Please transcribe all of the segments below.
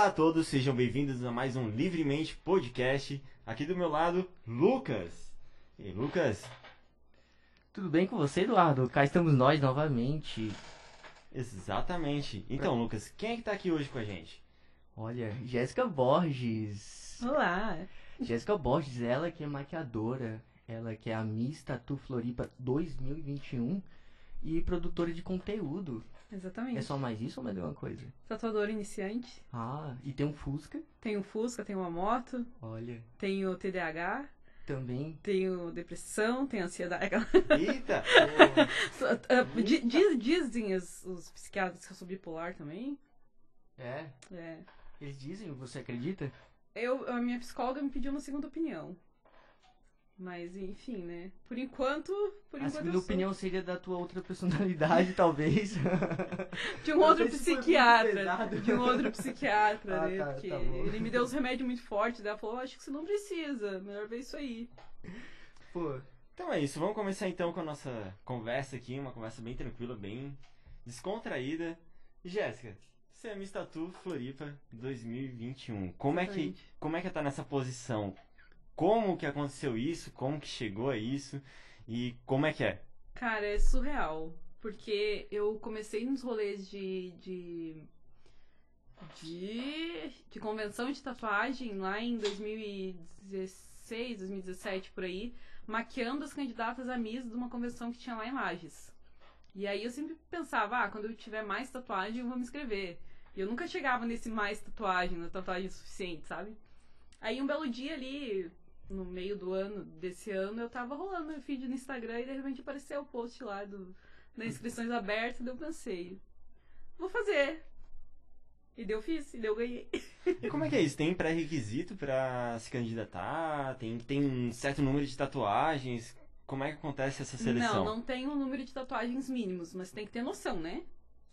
Olá a todos, sejam bem-vindos a mais um Livremente Podcast. Aqui do meu lado, Lucas. E aí, Lucas? Tudo bem com você, Eduardo? Cá estamos nós novamente. Exatamente. Então, Lucas, quem é que tá aqui hoje com a gente? Olha, Jéssica Borges. Olá. Jéssica Borges, ela que é maquiadora, ela que é a Miss Tatu Floripa 2021 e produtora de conteúdo. Exatamente. É só mais isso ou mais alguma coisa? Tatuador iniciante. Ah, e tem um Fusca. Tenho Fusca, tenho uma moto, Olha, tenho TDAH, também. tenho depressão, tenho ansiedade. Eita! Di- diz- Dizem os, os psiquiatras que eu sou bipolar também. É, É. eles dizem, você acredita? Eu, a minha psicóloga me pediu uma segunda opinião. Mas, enfim, né? Por enquanto, por a enquanto segunda sou opinião seria da tua outra personalidade, talvez. de um Não outro psiquiatra. De um outro psiquiatra, Ah, né? tá, Porque tá ele me deu uns remédios muito fortes, daí ela falou, acho que você não precisa, melhor ver isso aí. Pô, Então é isso, vamos começar então com a nossa conversa aqui, uma conversa bem tranquila, bem descontraída. Jéssica, você é Miss Tatu Floripa 2021. Como é que como é que tá nessa posição? Como que aconteceu isso? Como que chegou a isso? E como é que é? Cara, é surreal. Porque eu comecei nos rolês de. de. de, de convenção de tatuagem lá em 2016, 2017 por aí, maquiando as candidatas a Miss de uma convenção que tinha lá em Lages. E aí eu sempre pensava, ah, quando eu tiver mais tatuagem eu vou me inscrever. E eu nunca chegava nesse mais tatuagem, na tatuagem suficiente, sabe? Aí um belo dia ali, no meio do ano, desse ano, eu tava rolando meu feed no Instagram e de repente apareceu o post lá do, das inscrições abertas, daí eu pensei, vou fazer. E deu fiz, e deu ganhei. E como é que é isso? Tem pré-requisito pra se candidatar? Tem tem um certo número de tatuagens? Como é que acontece essa seleção? Não, não tem um número de tatuagens mínimos, mas tem que ter noção, né?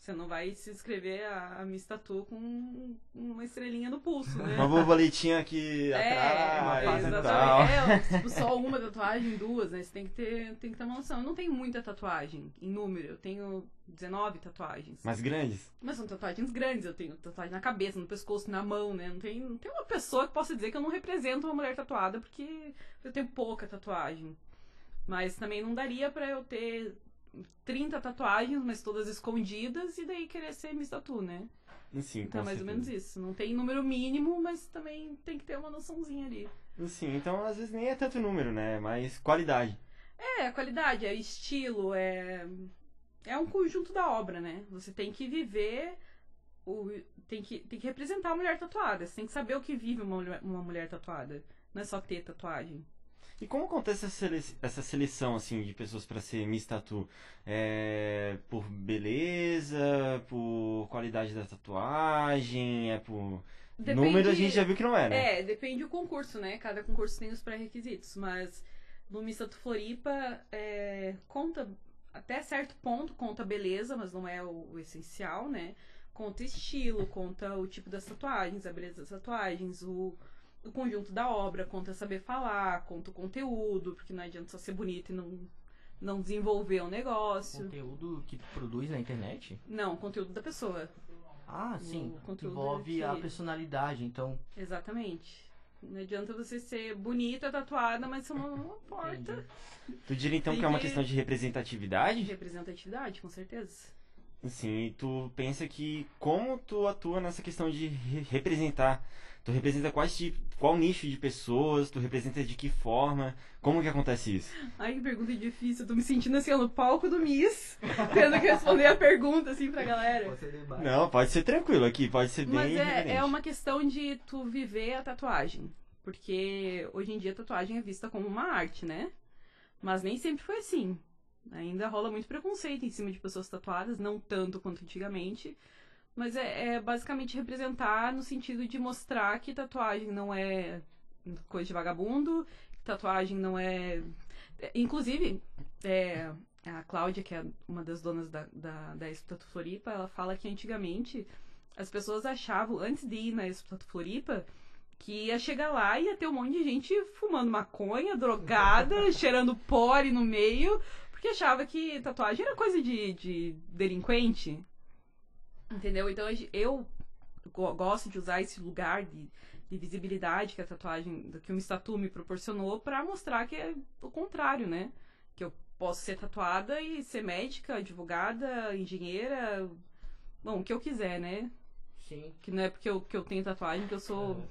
Você não vai se inscrever a, a Miss Tatu com uma estrelinha no pulso, né? Uma borboletinha aqui É, atrás e exatamente. tal. É, tipo, só uma tatuagem, duas, né? Você tem que ter, tem que ter uma noção. Eu não tenho muita tatuagem em número, eu tenho 19 tatuagens. Mas grandes? Mas são tatuagens grandes, eu tenho tatuagem na cabeça, no pescoço, na mão, né? Não tem, não tem uma pessoa que possa dizer que eu não represento uma mulher tatuada, porque eu tenho pouca tatuagem. Mas também não daria pra eu ter 30 tatuagens, mas todas escondidas, e daí querer ser Miss Tatu, né? Sim, Então, mais ou menos isso. Não tem número mínimo, mas também tem que ter uma noçãozinha ali. Sim, então às vezes nem é tanto número, né? Mas qualidade. É, a qualidade, é estilo, é. É um conjunto da obra, né? Você tem que viver. O, tem, que, tem que representar a mulher tatuada. Você tem que saber o que vive uma mulher, uma mulher tatuada. Não é só ter tatuagem. E como acontece essa, sele- essa seleção, assim, de pessoas pra ser Miss Tatu? É por beleza, por qualidade da tatuagem, é por... Número a gente já viu que não é, né? É, depende do concurso, né? Cada concurso tem os pré-requisitos, mas no Miss Tatu Floripa é, conta até certo ponto conta beleza, mas não é o, o essencial, né? Conta estilo, conta o tipo das tatuagens, a beleza das tatuagens, o, o conjunto da obra, conta saber falar, conta o conteúdo, porque não adianta só ser bonito e não, não desenvolver o negócio. conteúdo que tu produz na internet? Não, conteúdo da pessoa. Ah, sim. Envolve a que- personalidade, então. Exatamente. Não adianta você ser bonita, tatuada, mas você não, importa. Tu diria então Tem que é uma que- questão de representatividade? Representatividade, com certeza. Sim, e tu pensa que como tu atua nessa questão de re- representar? Tu representa quais ti- qual nicho de pessoas? Tu representa de que forma? Como que acontece isso? Ai, que pergunta difícil. Eu tô me sentindo assim, ó, no palco do Miss, tendo que responder a pergunta, assim, pra galera. Não, pode ser tranquilo aqui, pode ser bem Mas é, reverente. é uma questão de tu viver a tatuagem. Porque hoje em dia a tatuagem é vista como uma arte, né? Mas nem sempre foi assim. Ainda rola muito preconceito em cima de pessoas tatuadas, não tanto quanto antigamente. Mas é, é basicamente representar no sentido de mostrar que tatuagem não é coisa de vagabundo, que tatuagem não é. Inclusive, é, a Cláudia, que é uma das donas da, da, da Expo Tatu Floripa, ela fala que antigamente as pessoas achavam, antes de ir na Expo Tatu Floripa, que ia chegar lá e ia ter um monte de gente fumando maconha, drogada, cheirando pore no meio, porque achava que tatuagem era coisa de, de delinquente. Entendeu? Então eu, go- gosto de usar esse lugar de, de visibilidade que a tatuagem, que o Statu me proporcionou pra mostrar que é o contrário, né? Que eu posso ser tatuada e ser médica, advogada, engenheira, bom, o que eu quiser, né? Sim. Que não é porque eu, que eu tenho tatuagem que eu sou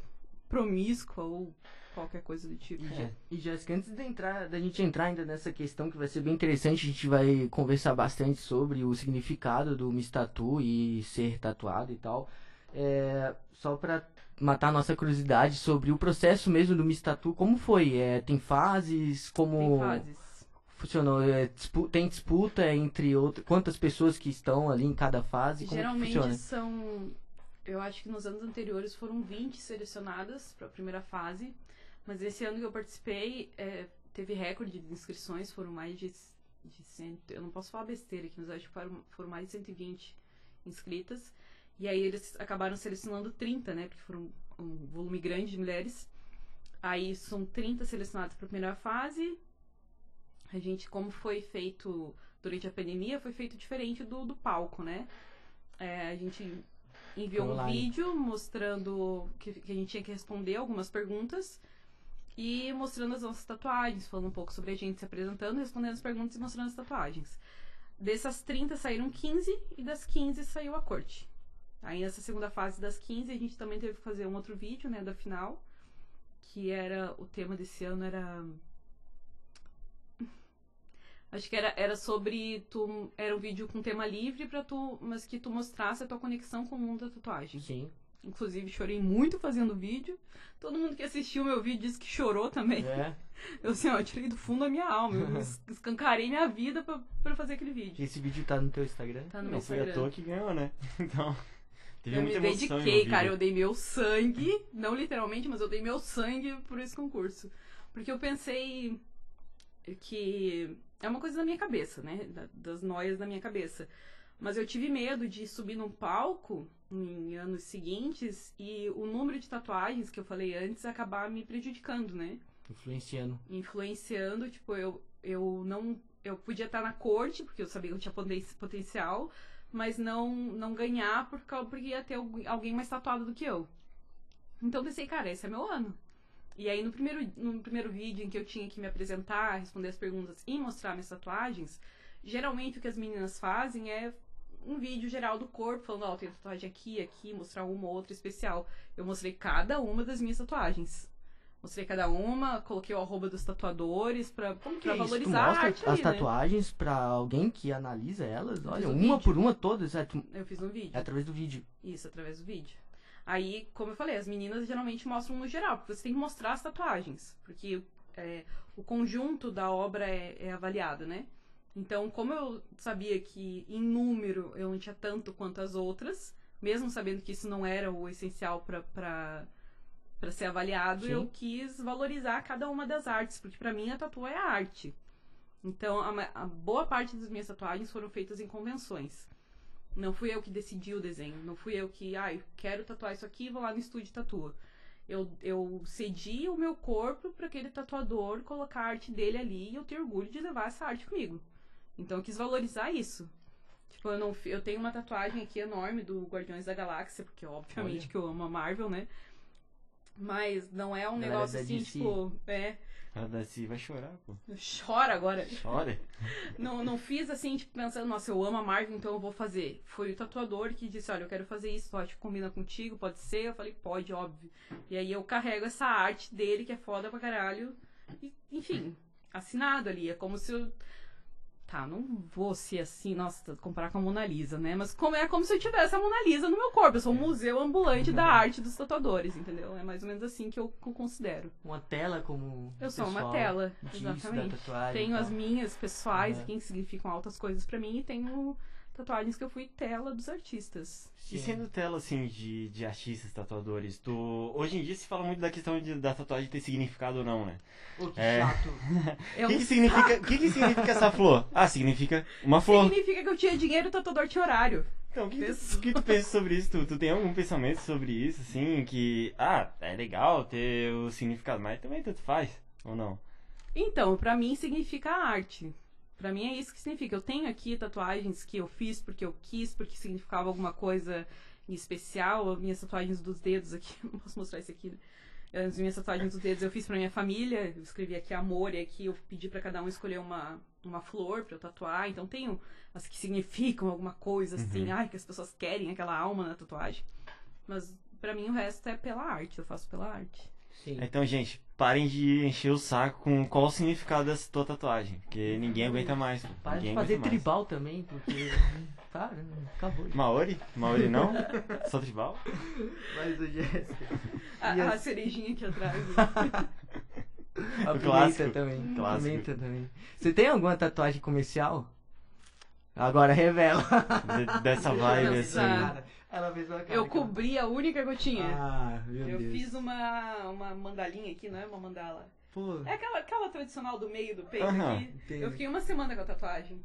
promíscua ou qualquer coisa do tipo. E, Jé- e Jéssica, antes de entrar, da gente entrar ainda nessa questão que vai ser bem interessante, a gente vai conversar bastante sobre o significado do Miss Tattoo e ser tatuado e tal. É, só pra matar a nossa curiosidade sobre o processo mesmo do Miss Tattoo, como foi? É, tem fases? Como Tem fases. funcionou? É, dispu- tem disputa entre outras? Quantas pessoas que estão ali em cada fase? Geralmente são. Eu acho que nos anos anteriores foram 20 selecionadas para a primeira fase. Mas esse ano que eu participei, é, teve recorde de inscrições, foram mais de, de cento, Eu não posso falar besteira aqui, mas acho que foram, foram mais de 120 inscritas. E aí eles acabaram selecionando 30, né? Porque foram um volume grande de mulheres. Aí são 30 selecionadas para a primeira fase. A gente, como foi feito durante a pandemia, foi feito diferente do, do palco, né? É, a gente enviou um Online. vídeo mostrando que, que a gente tinha que responder algumas perguntas e mostrando as nossas tatuagens, falando um pouco sobre a gente se apresentando, respondendo as perguntas e mostrando as tatuagens. Dessas 30 saíram 15 e das 15 saiu a corte. Aí nessa segunda fase das 15 a gente também teve que fazer um outro vídeo, né, da final, que era o tema desse ano era Acho que era, era sobre tu era um vídeo com tema livre para tu, mas que tu mostrasse a tua conexão com o mundo da tatuagem. Sim. Inclusive chorei muito fazendo o vídeo. Todo mundo que assistiu o meu vídeo disse que chorou também. É. Eu assim, ó, eu tirei do fundo da minha alma. Eu es- escancarei minha vida pra, pra fazer aquele vídeo. Esse vídeo tá no teu Instagram? Tá no meu Não foi à Instagram. toa que ganhou, né? Então, teve Eu me muita emoção dediquei, cara. Eu dei meu sangue, não literalmente, mas eu dei meu sangue por esse concurso. Porque eu pensei que é uma coisa da minha cabeça, né? Da- das noias da minha cabeça. Mas eu tive medo de subir num palco em anos seguintes e o número de tatuagens que eu falei antes acabar me prejudicando, né? Influenciando. influenciando, tipo, eu, eu não. Eu podia estar na corte, porque eu sabia que eu tinha poten- potencial, mas não, não ganhar por causa, porque ia ter alguém alguém mais tatuado do que eu. Então eu pensei, cara, esse é meu ano. E aí no primeiro, no primeiro vídeo em que eu tinha que me apresentar, responder as perguntas e mostrar minhas tatuagens, geralmente o que as meninas fazem é um vídeo geral do corpo, falando, ó, tem tatuagem aqui, aqui, mostrar uma ou outra especial. Eu mostrei cada uma das minhas tatuagens. Mostrei cada uma, coloquei o arroba dos tatuadores pra, Como pra é valorizar a arte as ali, né? tatuagens pra alguém que analisa elas? Olha, um uma vídeo. por uma todas, é, tu- Eu fiz um vídeo. é através do vídeo. Isso, através do vídeo. Aí, como eu falei, as meninas geralmente mostram no geral, porque você tem que mostrar as tatuagens. Porque é, o conjunto da obra é, é avaliado, né? Então, como eu sabia que em número eu não tinha tanto quanto as outras, mesmo sabendo que isso não era o essencial pra pra ser avaliado, Sim. eu quis valorizar cada uma das artes, porque pra mim a tatu é a arte. Então, a, a boa parte das minhas tatuagens foram feitas em convenções. Não fui eu que decidi o desenho. Não fui eu que, ai, quero tatuar isso aqui, vou lá no estúdio e tatua. Eu, eu cedi o meu corpo para aquele tatuador colocar a arte dele ali e eu tenho orgulho de levar essa arte comigo. Então eu quis valorizar isso. Tipo, eu, não, eu tenho uma tatuagem aqui enorme do Guardiões da Galáxia, porque obviamente Olha. que eu amo a Marvel, né? Mas não é um Galera negócio assim, DC. tipo, é. A Daci vai chorar, pô. Chora agora. Chora. Não, não fiz assim, tipo, pensando, nossa, eu amo a Marvel, então eu vou fazer. Foi o tatuador que disse, olha, eu quero fazer isso, tu acha que combina contigo? Pode ser? Eu falei, pode, óbvio. E aí eu carrego essa arte dele, que é foda pra caralho. E, enfim, assinado ali. É como se eu. Tá, não vou ser assim, nossa, comparar com a Mona Lisa, né? Mas como, é como se eu tivesse a Mona Lisa no meu corpo. Eu sou um museu ambulante da arte dos tatuadores, entendeu? É mais ou menos assim que eu co- considero. Uma tela como. Eu sou uma tela, exatamente. tatuagem Tenho tal. as minhas pessoais, Aham. que significam altas coisas pra mim, e tenho tatuagens que eu fui tela dos artistas. E Sim. sendo tela, assim, de, de artistas, tatuadores, tu... Hoje em dia se fala muito da questão de, da tatuagem ter significado ou não, né? Pô, que É. chato. O que, um que significa, que que significa essa flor? Ah, significa uma flor. Significa que eu tinha dinheiro e o tatuador tinha horário. Então, o que, tu- o que tu pensa sobre isso? Tu, tu tem algum pensamento sobre isso, assim, que... Ah, é legal ter o significado, mas também tanto faz, ou não? Então, pra mim significa arte. Pra mim é isso que significa. Eu tenho aqui tatuagens que eu fiz porque eu quis, porque significava alguma coisa em especial, as minhas tatuagens dos dedos aqui, não posso mostrar isso aqui. As minhas tatuagens dos dedos eu fiz pra minha família, eu escrevi aqui amor e aqui eu pedi pra cada um escolher uma, uma flor pra eu tatuar. Então tenho as que significam alguma coisa assim, ai, que as pessoas querem aquela alma na tatuagem. Mas pra mim o resto é pela arte, eu faço pela arte. Sim. Então, gente, parem de encher o saco com qual o significado dessa tua tatuagem. Porque ninguém aguenta mais. Para de fazer aguenta mais. tribal também, porque. Para, acabou. Maori? Maori não? Só tribal? Mas o Jéssica. A, a as- cerejinha aqui atrás. A O clássico. também. Clássico. Pimenta também. Você tem alguma tatuagem comercial? Agora revela. De- dessa vibe, assim. sabe. Ela fez uma cara Eu cobri a única que eu tinha. Ah, meu eu Deus. fiz uma, uma mandalinha aqui, não é uma mandala. Pô, É aquela, aquela tradicional do meio do peito Aham, aqui. entendi. Eu fiquei uma semana com a tatuagem.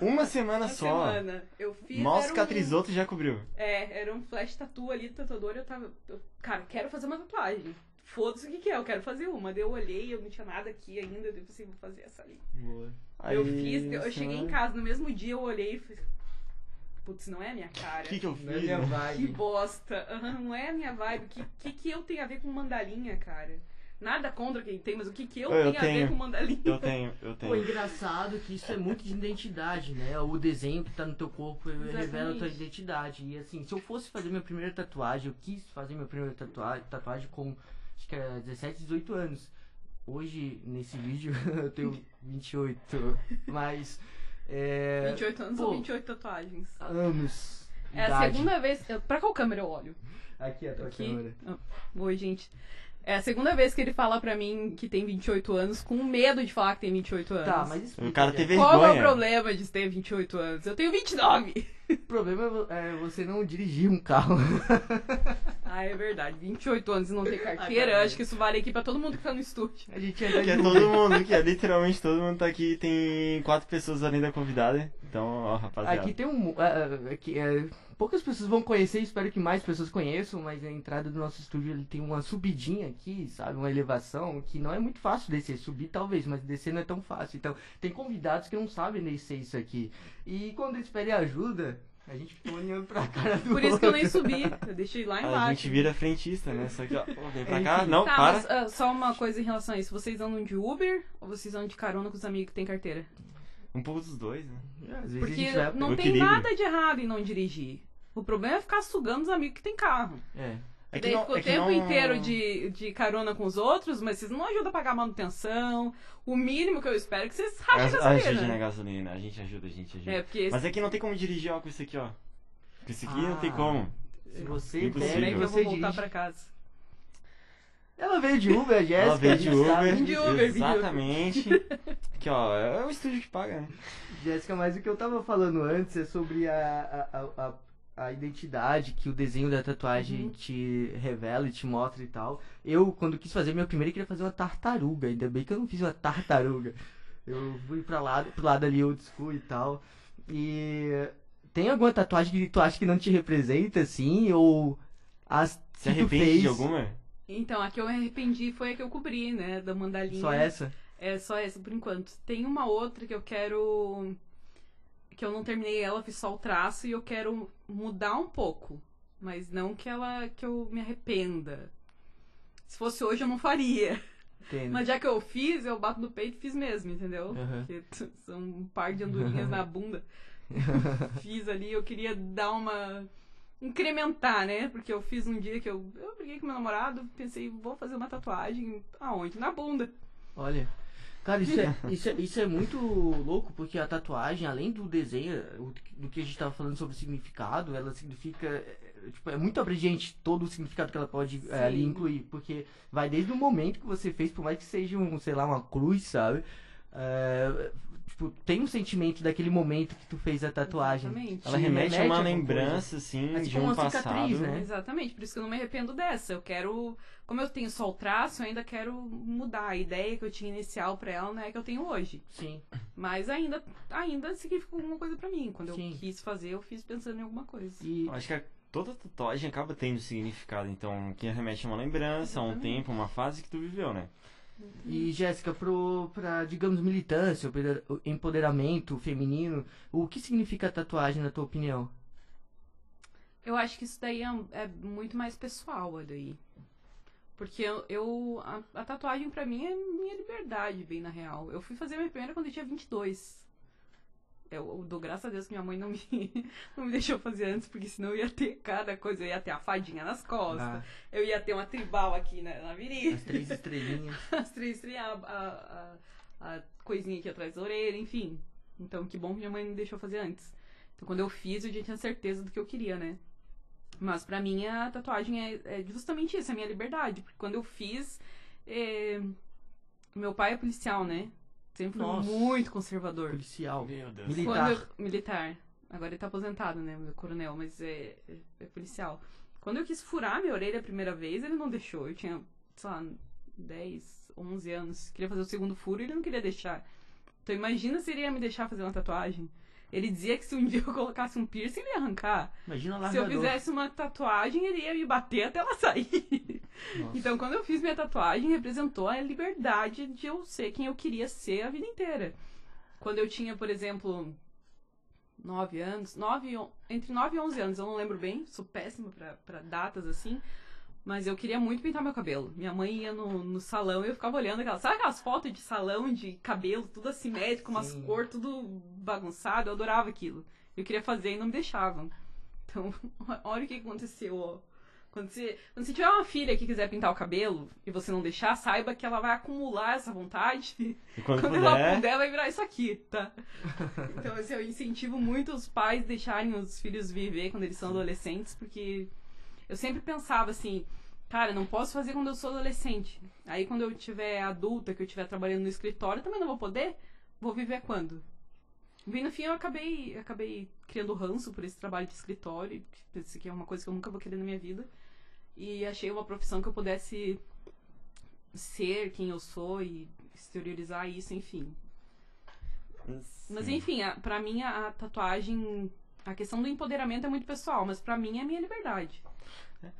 Uma semana Uma só. semana. Eu fiz. Mal era um- cicatrizou, tu já cobriu. É, era um flash tattoo ali do tatuador. Eu tava. eu, cara, quero fazer uma tatuagem. Foda-se o que, que é, eu quero fazer uma. Daí eu olhei, eu não tinha nada aqui ainda. Eu pensei, vou fazer essa ali. boa. eu Aí, fiz, eu cheguei em casa, no mesmo dia eu olhei e falei. Putz, não é a minha cara. O que, que eu fiz? Não é minha né? Que vibe. bosta. Aham, não é a minha vibe. O que, que, que eu tenho a ver com mandalinha, cara? Nada contra quem tem, mas o que, que eu, Eu tenho, a tenho. ver com mandalinha? Eu tenho, eu Pô, tenho. engraçado que isso é muito de identidade, né? O desenho que tá no teu corpo revela a tua Exatamente. identidade. E assim, se eu fosse fazer minha primeira tatuagem, eu quis fazer minha primeira tatuagem, tatuagem com acho que era 17, 18 anos. Hoje, nesse vídeo, eu tenho 28. Mas. É. 28 anos pô, ou 28 tatuagens? Anos. É a idade. segunda vez. eu- Pra qual câmera eu olho? Aqui a tua Aqui. câmera. Ah, Oi, gente. É a segunda vez que ele fala pra mim que tem 28 anos, com medo de falar que tem 28 anos. Tá, mas explica, O cara teve Qual é o vergonha. problema de ter 28 anos? Eu tenho 29. O problema é é você não dirigir um carro. Ah, é verdade. 28 anos e não ter Ah, carteira. cara. acho que isso vale aqui pra todo mundo que tá no estúdio. A gente anda Que é todo mundo, que é literalmente todo mundo tá aqui. Tem quatro pessoas além da convidada. Então, ó, rapaziada. Aqui tem um. ah, ah, aqui, é, poucas pessoas vão conhecer, espero que mais pessoas conheçam, mas a entrada do nosso estúdio ele tem uma subidinha aqui, sabe? Uma elevação que não é muito fácil descer. Subir talvez, mas descer não é tão fácil. Então, tem convidados que não sabem descer isso aqui. E quando eles pedem ajuda, a gente fica olhando pra cara do Por isso que eu nem outro. subi. Eu deixei lá A embaixo. gente vira frentista, né? Só que, ó, vem pra Enfim. cá. Não, Tá, para. mas ah, só uma coisa em relação a isso. Vocês andam de Uber ou vocês andam de carona com os amigos que têm carteira? Um pouco dos dois, né? É, Às vezes a Porque não tem nada de errado em não dirigir. O problema é ficar sugando os amigos que têm carro. É. É Daí fica o é que tempo não- inteiro de, de carona com os outros, mas vocês não ajudam a pagar manutenção. O mínimo que eu espero é que vocês rachem a Ajuda gasolina. na gasolina. A gente ajuda, a gente ajuda. É, porque esse Mas é que não tem como dirigir, ó, com isso aqui, ó. Com isso aqui não tem Ah. como. Se você é bebe, que eu vou voltar dirige. pra casa. Ela veio de Uber, a Jéssica. Ela veio a de. Uber. De Uber, vim de Uber. Exatamente. Aqui, ó, é o estúdio que paga, né? Jéssica, mas o que eu tava falando antes é sobre a, a, a, a- a identidade que o desenho da tatuagem Uhum. te revela e te mostra e tal. Eu, quando quis fazer minha primeira, eu queria fazer uma tartaruga. Ainda bem que eu não fiz uma tartaruga. Eu fui pra lá, pro lado ali old school e tal. E tem alguma tatuagem que tu acha que não te representa, assim? Ou as Se arrepende fez, de alguma? Então, a que eu me arrependi foi a que eu cobri, né? Da mandalinha. Só essa? É só essa por enquanto. Tem uma outra que eu quero. Que eu não terminei ela, fiz só o traço e eu quero mudar um pouco. Mas não que ela. que eu me arrependa. Se fosse hoje eu não faria. Entendo. Mas já que eu fiz, eu bato no peito e fiz mesmo, entendeu? Aham. Porque são um par de andorinhas na bunda. Fiz ali, eu queria dar uma. incrementar, né? Porque eu fiz um dia que eu. Eu briguei com meu namorado, pensei, vou fazer uma tatuagem. Aonde? Na bunda. Olha. Cara, isso é, isso, é, isso é muito louco, porque a tatuagem, além do desenho, do que a gente tava falando sobre significado, ela significa. é, Tipo, é muito abrangente todo o significado que ela pode é, ali incluir. Porque vai desde o momento que você fez, por mais que seja um, sei lá, uma cruz, sabe? É, tipo, tem um sentimento daquele momento que tu fez a tatuagem. Exatamente. Ela Te remete a remete uma a alguma lembrança, assim, Assim de como um uma cicatriz, passado. né? Exatamente, por isso que eu não me arrependo dessa. Eu quero. Como eu tenho só o traço, eu ainda quero mudar. A ideia que eu tinha inicial pra ela é a que eu tenho hoje. Sim. Mas ainda, ainda significa alguma coisa pra mim. Quando Sim. eu quis fazer, eu fiz pensando em alguma coisa. E Eu Acho que a- toda tatuagem acaba tendo significado, então, que remete a uma lembrança, a um tempo, uma fase que tu viveu, né? E Jéssica, pro, pra, digamos, militância, empoder- empoderamento feminino, o que significa tatuagem na tua opinião? Eu acho que isso daí é, é muito mais pessoal, daí. Porque eu, eu a, a, tatuagem pra mim é minha liberdade, bem na real. Eu fui fazer minha primeira quando eu tinha 22. Eu, eu dou graças a Deus que minha mãe não me, não me deixou fazer antes, porque senão eu ia ter cada coisa. Eu ia ter a fadinha nas costas, ah. eu ia ter uma tribal aqui na, na virilha. As três estrelinhas. As três estrelinhas, a, a, a, coisinha aqui atrás da orelha, enfim. Então, que bom que minha mãe me deixou fazer antes. Então, quando eu fiz, eu já tinha certeza do que eu queria, né? Mas pra mim a tatuagem é, é justamente isso, é a minha liberdade. Porque quando eu fiz. É... Meu pai é policial, né? Sempre foi Nossa. muito conservador. Policial. Meu Deus. Militar. Eu... militar. Agora ele tá aposentado, né? Meu coronel, mas é, é, é, policial. Quando eu quis furar minha orelha a primeira vez, ele não deixou. Eu tinha, sei lá, 10, 11 anos. Queria fazer o segundo furo e ele não queria deixar. Então imagina se ele ia me deixar fazer uma tatuagem. Ele dizia que se um dia eu colocasse um piercing, ele ia arrancar. Imagina lá. Se eu fizesse uma tatuagem, ele ia me bater até ela sair. Nossa. Então, quando eu fiz minha tatuagem, representou a liberdade de eu ser quem eu queria ser a vida inteira. Quando eu tinha, por exemplo, 9 anos, 9, entre 9 e 11 anos, eu não lembro bem, sou péssima para datas assim. Mas eu queria muito pintar meu cabelo. Minha mãe ia no, no salão e eu ficava olhando aquelas. Sabe aquelas fotos de salão de cabelo, tudo assimétrico, umas cores, tudo bagunçado? Eu adorava aquilo. Eu queria fazer e não me deixavam. Então, olha o que aconteceu, Quando você, quando você tiver uma filha que quiser pintar o cabelo e você não deixar, saiba que ela vai acumular essa vontade. E quando, quando puder... ela puder, vai virar isso aqui, tá? Então, assim, eu incentivo muito os pais deixarem os filhos viver quando eles são adolescentes, porque eu sempre pensava assim, cara, não posso fazer quando eu sou adolescente. Aí quando eu tiver adulta, que eu estiver trabalhando no escritório, também não vou poder. Vou viver quando? E no fim eu acabei, acabei criando ranço por esse trabalho de escritório, pensei que é uma coisa que eu nunca vou querer na minha vida. E achei uma profissão que eu pudesse ser quem eu sou e exteriorizar isso, enfim. Sim. Mas enfim, a, pra mim a, a tatuagem, a questão do empoderamento é muito pessoal, mas pra mim é a minha liberdade.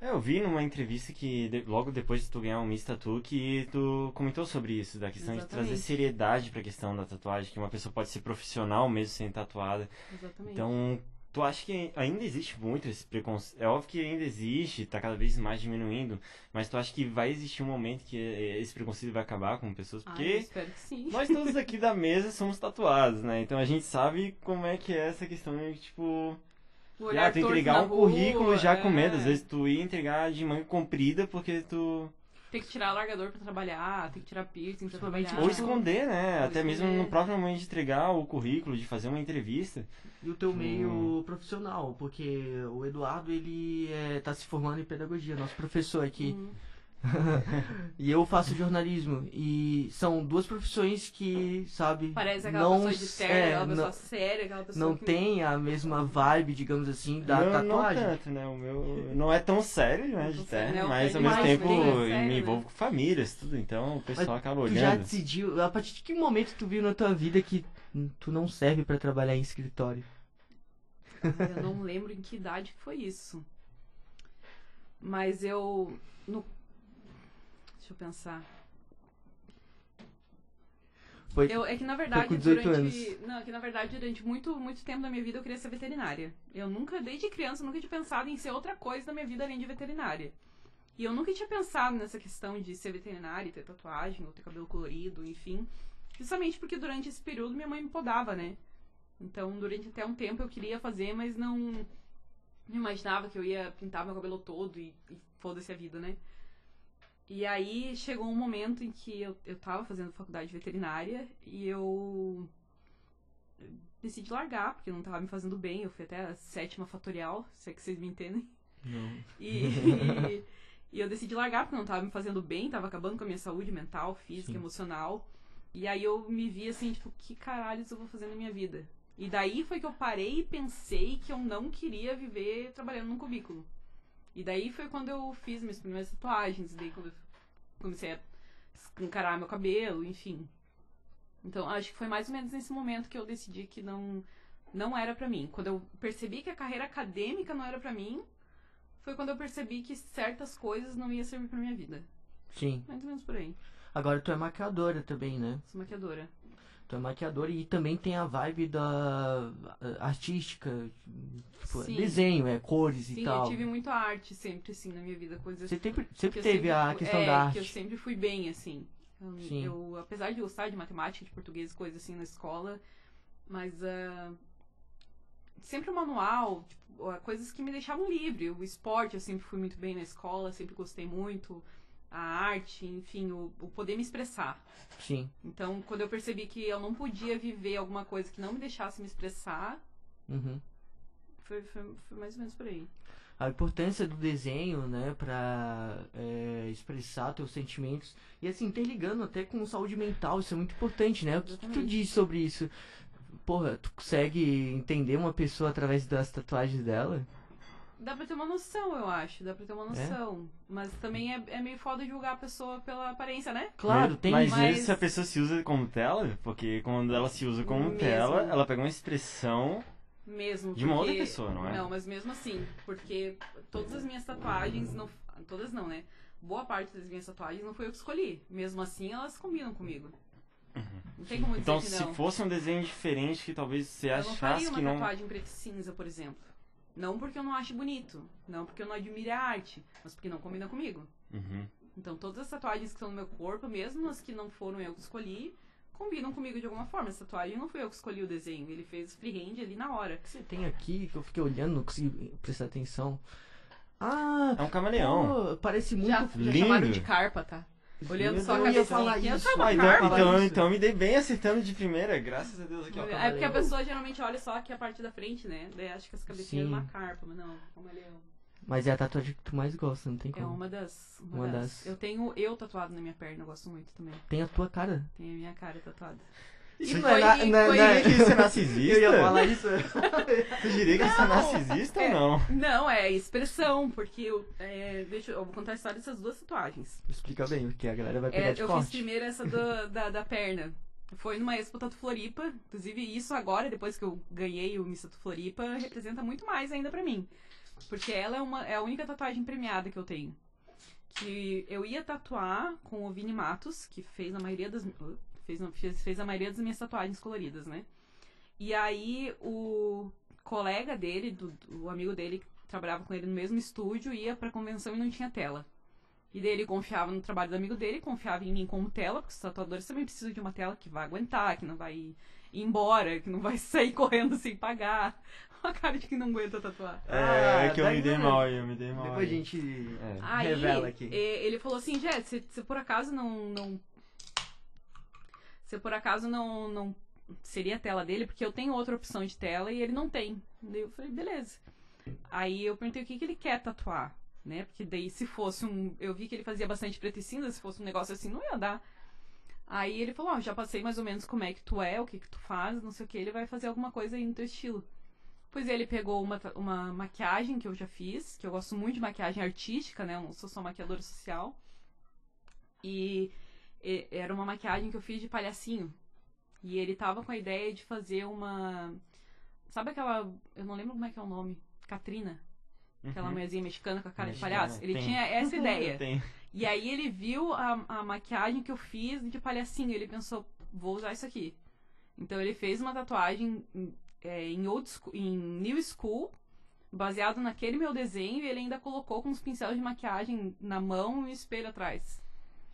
É, eu vi numa entrevista que de, logo depois de tu ganhar um Miss Tattoo que tu comentou sobre isso, da questão Exatamente. de trazer seriedade pra questão da tatuagem, que uma pessoa pode ser profissional mesmo sem tatuada. Exatamente. Então, tu acha que ainda existe muito esse preconceito? É óbvio que ainda existe, tá cada vez mais diminuindo, mas tu acha que vai existir um momento que esse preconceito vai acabar com pessoas? Porque ah, espero que sim. nós todos aqui da mesa somos tatuados, né? Então a gente sabe como é que é essa questão de, tipo ah, tu entregar um rua, currículo já é... com medo. Às vezes tu ia entregar de manga comprida porque tu. Tem que tirar largador pra trabalhar, tem que tirar piercing pra trabalhar. Ou esconder, né? Ou Até esconder. mesmo no próprio momento de entregar o currículo, de fazer uma entrevista. E o teu meio profissional, porque o Eduardo, ele é, tá se formando em pedagogia, nosso professor aqui. Hum. e eu faço jornalismo. E são duas profissões que, sabe. Parece aquela não, pessoa de terno, é, aquela pessoa não, séria, aquela pessoa. Não que... tem a mesma vibe, digamos assim, da tatuagem. Não tanto, né? O meu não é tão sério, né? De terno, né? mas ao mesmo tempo eu me né? envolvo com famílias, tudo. Então o pessoal mas acaba olhando. Tu já decidiu, a partir de que momento tu viu na tua vida que tu não serve para trabalhar em escritório? Eu não lembro em que idade foi isso. Mas eu. No Deixa eu pensar. Foi, eu, é que na verdade durante anos. não, é que na verdade durante muito muito tempo da minha vida eu queria ser veterinária. Eu nunca desde criança nunca tinha pensado em ser outra coisa na minha vida além de veterinária. E eu nunca tinha pensado nessa questão de ser veterinária, ter tatuagem ou ter cabelo colorido, enfim, justamente porque durante esse período minha mãe me podava, né? Então, durante até um tempo eu queria fazer, mas não, não imaginava que eu ia pintar meu cabelo todo e, e foda-se a vida, né? E aí chegou um momento em que eu, eu tava fazendo faculdade veterinária e eu decidi largar, porque não tava me fazendo bem. Eu fui até a sétima fatorial, se é que vocês me entendem. Não. E, e, e, eu decidi largar porque não tava me fazendo bem, tava acabando com a minha saúde mental, física, Sim. emocional. E aí eu me vi assim, tipo, que caralho eu vou fazer na minha vida? E daí foi que eu parei e pensei que eu não queria viver trabalhando num cubículo. E daí foi quando eu fiz minhas primeiras tatuagens, daí quando eu comecei a encarar meu cabelo, enfim. Então, acho que foi mais ou menos nesse momento que eu decidi que não não era para mim. Quando eu percebi que a carreira acadêmica não era para mim, foi quando eu percebi que certas coisas não iam servir para minha vida. Sim. Mais ou menos por aí. Agora tu é maquiadora também, né? Sou maquiadora. Tu é maquiadora e também tem a vibe da uh, artística, tipo, Sim. desenho, é cores Sim, e tal. eu tive muito arte sempre, assim, na minha vida. Coisas Você sempre, sempre teve sempre a fui- questão é, da que eu arte. sempre fui bem, assim. Eu, Sim. eu, apesar de gostar de matemática, de português, coisas assim na escola, mas ah, sempre o manual, tipo, ah, coisas que me deixavam livre. O esporte, eu sempre fui muito bem na escola, sempre gostei muito. A arte, enfim, o, o poder me expressar. Sim. Então, quando eu percebi que eu não podia viver alguma coisa que não me deixasse me expressar, Uhum. foi, foi, foi mais ou menos por aí. A importância do desenho, né, pra é, expressar teus sentimentos e assim, interligando até com saúde mental, isso é muito importante, né? O que, tu Exatamente. diz sobre isso? Porra, tu consegue entender uma pessoa através das tatuagens dela? Dá pra ter uma noção, eu acho. Dá pra É? ter uma noção. Mas também é, é meio foda julgar a pessoa pela aparência, né? Claro, tem Mas. Mas- se a pessoa se usa como tela, porque quando ela se usa como Mesmo. tela, ela pega uma expressão. Mesmo. De uma outra porque- pessoa, não é? Não, mas mesmo assim. Porque todas as minhas tatuagens. Não, todas não, né? Boa parte das minhas tatuagens não foi eu que escolhi. Mesmo assim, elas combinam comigo. Não tem como dizer Então, que se não. fosse um desenho diferente que talvez você eu não faria achasse uma que não. tatuagem preto e cinza, por exemplo. Não porque eu não acho bonito. Não porque eu não admire a arte. Mas porque não combina comigo. Uhum. Então, todas as tatuagens que estão no meu corpo, mesmo as que não foram eu que escolhi, combinam comigo de alguma forma. Essa tatuagem não fui eu que escolhi o desenho, ele fez freehand ali na hora. O que você tem aqui que eu fiquei olhando, não consegui prestar atenção? Ah, É um camaleão. pô, parece muito. Já, já lindo. chamaram de carpa, tá? Olhando só a Eu ia cabeça. falar aqui, eu isso. Ah, então, carpa. então, isso. então eu me dei bem acertando de primeira, graças a Deus aqui, ó. É porque a pessoa geralmente olha só aqui a parte da frente, né? Daí acha que as cabecinhas Sim. é uma carpa, mas não, é um. Mas é a tatuagem que tu mais gosta, não tem É como. uma das. Uma, Uma das. das. Eu tenho eu tatuado na minha perna, eu gosto muito também. Tem a tua cara. Tem a minha cara tatuada. Isso não é foi- na- e na- foi- na- Que isso é narcisista? Eu ia falar isso. Tu diria que isso é Não. narcisista É. ou não? Não, é expressão, porque eu. é, deixa, eu eu vou contar a história dessas duas tatuagens. Explica bem, porque a galera vai pegar É, de eu corte. fiz primeiro essa do- da, da perna. Foi numa Expo Tatu Floripa. Inclusive, isso agora, depois que eu ganhei o Miss Tatu Floripa, representa muito mais ainda pra mim. Porque ela é, uma, é a única tatuagem premiada que eu tenho. Que eu ia tatuar com o Vini Matos, que fez a maioria das. Fez, fez, fez a maioria das minhas tatuagens coloridas, né? E aí o colega dele, do, do- o amigo dele, que trabalhava com ele no mesmo estúdio, ia pra convenção e não tinha tela. E daí ele confiava no trabalho do amigo dele, confiava em mim como tela, porque os tatuadores também precisam de uma tela que vai aguentar, que não vai ir embora, que não vai sair correndo sem pagar. Uma cara de que não aguenta tatuar. É, Ah, que eu me dei não- mal eu me dei mal. Depois a gente É. Aí, revela aqui. ele falou assim, Jé, se, se por acaso não, não... Se por acaso não, não seria a tela dele, porque eu tenho outra opção de tela e ele não tem. Daí eu falei, beleza. Aí eu perguntei o que, que ele quer tatuar, né? Porque daí se fosse um... Eu vi que ele fazia bastante preto e cinza, se fosse um negócio assim, não ia dar. Aí ele falou, ó, já passei mais ou menos como é que tu é, o que que tu faz, não sei o que, ele vai fazer alguma coisa aí no teu estilo. Pois ele pegou uma, uma maquiagem que eu já fiz, que eu gosto muito de maquiagem artística, né? Eu não sou só maquiadora social. E- era uma maquiagem que eu fiz de palhacinho. E ele tava com a ideia de fazer uma. Sabe aquela. Eu não lembro como é que é o nome. Katrina. Aquela Uhum. mulherzinha mexicana com a cara Mexicana, de palhaço. Ele tem. tinha essa ideia. Tem. E aí ele viu a, a maquiagem que eu fiz de palhacinho. e Ele pensou, vou usar isso aqui. Então ele fez uma tatuagem em, é, em, old school, em New School, baseado naquele meu desenho, e ele ainda colocou com os pincéis de maquiagem na mão e um espelho atrás.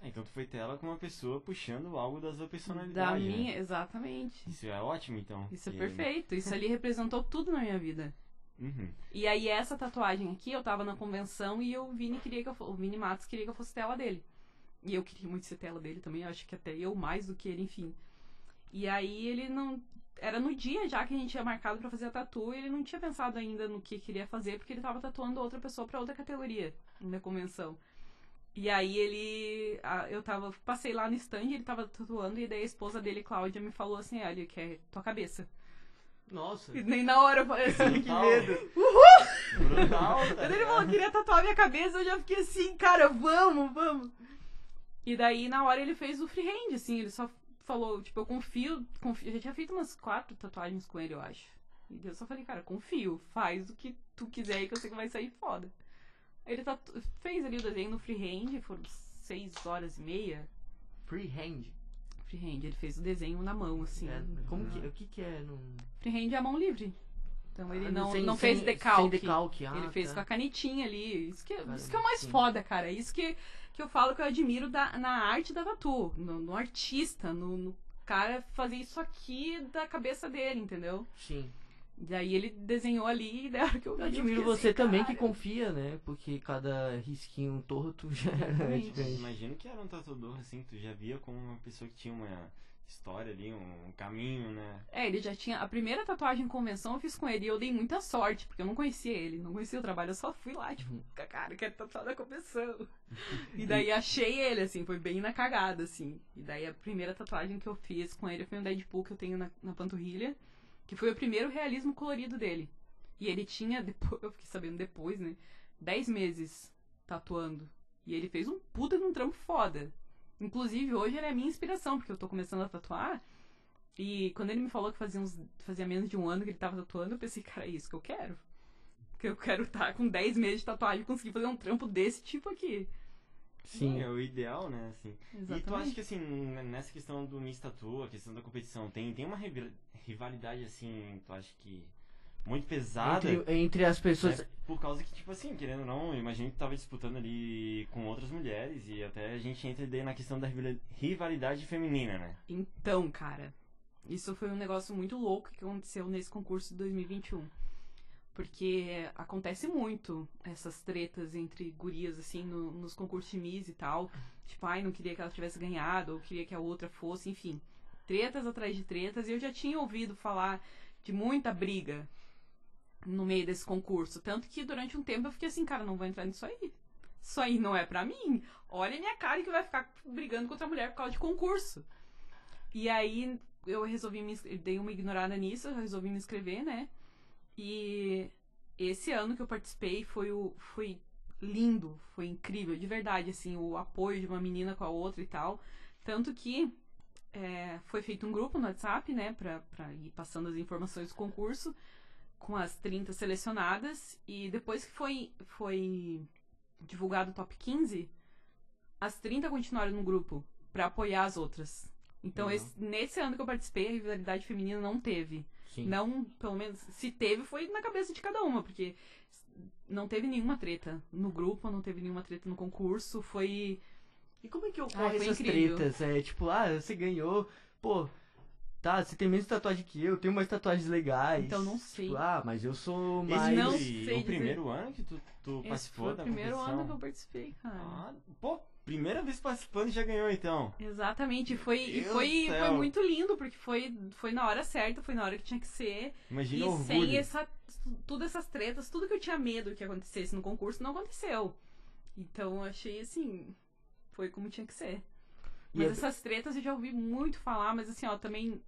É, Então tu foi tela com uma pessoa puxando algo da sua Da personalidade. né? minha, exatamente. Isso é ótimo, então. Isso é E- perfeito. Isso ali representou tudo na minha vida. Uhum. E aí essa tatuagem aqui, eu tava na convenção e o Vini queria que eu o Vini Matos queria que eu fosse tela dele. E eu queria muito ser tela dele também, acho que até eu mais do que ele, enfim. E aí ele não era no dia já que a gente tinha marcado pra fazer a tatu, e ele não tinha pensado ainda no que queria fazer, porque ele tava tatuando outra pessoa pra outra categoria na convenção. E aí ele. eu tava. Passei lá no stand, ele tava tatuando, e daí a esposa dele, Cláudia, me falou assim, olha, que é tua cabeça. Nossa. E nem na hora eu falei assim, Brutal. medo. Brutal, tá Quando ele falou que queria tatuar minha cabeça, eu já fiquei assim, cara, vamos, vamos. E daí, na hora, ele fez o freehand, assim, ele só falou, tipo, eu confio, confio. Eu já tinha feito umas quatro tatuagens com ele, eu acho. E eu só falei, cara, confio, faz o que tu quiser aí que eu sei que vai sair foda. Ele tatu... fez ali o desenho no freehand, foram seis horas e meia. Freehand. freehand. Ele fez o desenho na mão, assim. É, como que, o que que é? Não... Freehand é a mão livre. Então ele Ah, não, sem- não sem- fez decalque. sem decalque, ah, ele fez tá. com a canetinha ali. Isso que, Cara, isso que é o mais sim. foda, cara. Isso que, que eu falo que eu admiro da, na arte da tatu. No, no artista, no, no cara fazer isso aqui da cabeça dele, entendeu? Sim. Daí ele desenhou ali e da hora que eu vi, admiro fiquei você assim, também que confia, né? Porque cada risquinho torto já é Exatamente. diferente. Imagino que era um tatuador assim, tu já via como uma pessoa que tinha uma história ali, um caminho, né? É, ele já tinha. A primeira tatuagem em convenção eu fiz com ele e eu dei muita sorte, porque eu não conhecia ele, não conhecia o trabalho, eu só fui lá, tipo, Uhum. cara, quero tatuar na convenção. e daí achei ele, assim, foi bem na cagada, assim. E daí a primeira tatuagem que eu fiz com ele foi um Deadpool que eu tenho na, na panturrilha, que foi o primeiro realismo colorido dele. E ele tinha, depois, eu fiquei sabendo depois, né, 10 meses tatuando. E ele fez um puta de um trampo foda. Inclusive, hoje ele é a minha inspiração, porque eu tô começando a tatuar. E quando ele me falou que fazia, uns, fazia menos de um ano que ele tava tatuando, eu pensei, cara, é isso que eu quero. Porque eu quero estar com 10 meses de tatuagem e conseguir fazer um trampo desse tipo aqui. Sim. É o ideal, né? Assim. E tu acha Exatamente. que assim, nessa questão do Miss Tattoo, a questão da competição, tem, tem uma rival- rivalidade assim, tu acha que muito pesada? Entre, entre as pessoas. né? Por causa que, tipo assim, querendo ou não, eu imagino que tu tava disputando ali com outras mulheres e até a gente entra daí na questão da rivali- rivalidade feminina, né? Então, cara, isso foi um negócio muito louco que aconteceu nesse concurso de 2021. Porque acontece muito essas tretas entre gurias, assim, no- nos concursos de Miss e tal. Tipo, ai, não queria que ela tivesse ganhado, ou queria que a outra fosse, enfim. Tretas atrás de tretas. E eu já tinha ouvido falar de muita briga no meio desse concurso. Tanto que durante um tempo eu fiquei assim, cara, não vou entrar nisso aí. Isso aí não é pra mim. Olha a minha cara que vai ficar brigando contra a mulher por causa de concurso. E aí eu resolvi me dei uma ignorada nisso, eu resolvi me inscrever, né? E esse ano que eu participei foi o foi lindo, foi incrível, de verdade, assim, o apoio de uma menina com a outra e tal. Tanto que é, foi feito um grupo no WhatsApp, né, pra, pra ir passando as informações do concurso, com as 30 selecionadas. E depois que foi, foi divulgado o top 15, as 30 continuaram no grupo pra apoiar as outras. Então, Legal. esse- nesse ano que eu participei, a rivalidade feminina não teve. Sim. Não, pelo menos, se teve, foi na cabeça de cada uma, porque não teve nenhuma treta no grupo, não teve nenhuma treta no concurso, foi. E como é que ocorre foi essas incrível. tretas? É tipo, ah, você ganhou, pô, tá, você tem menos tatuagem que eu, tenho umas tatuagens legais. Então, não sei. Tipo, ah, mas eu sou Esse mais. não foi sei o dizer. primeiro ano que tu, tu Esse participou foi o da primeiro competição? ano que eu participei, cara. Ah, pô, primeira vez participando e já ganhou então. Exatamente, e foi, e foi, foi muito lindo, porque foi, foi na hora certa, foi na hora que tinha que ser. Imagina e sem essa, tudo essas tretas, tudo que eu tinha medo que acontecesse no concurso, não aconteceu. Então achei assim, foi como tinha que ser. E Mas a- essas tretas eu já ouvi muito falar, mas assim, ó, também.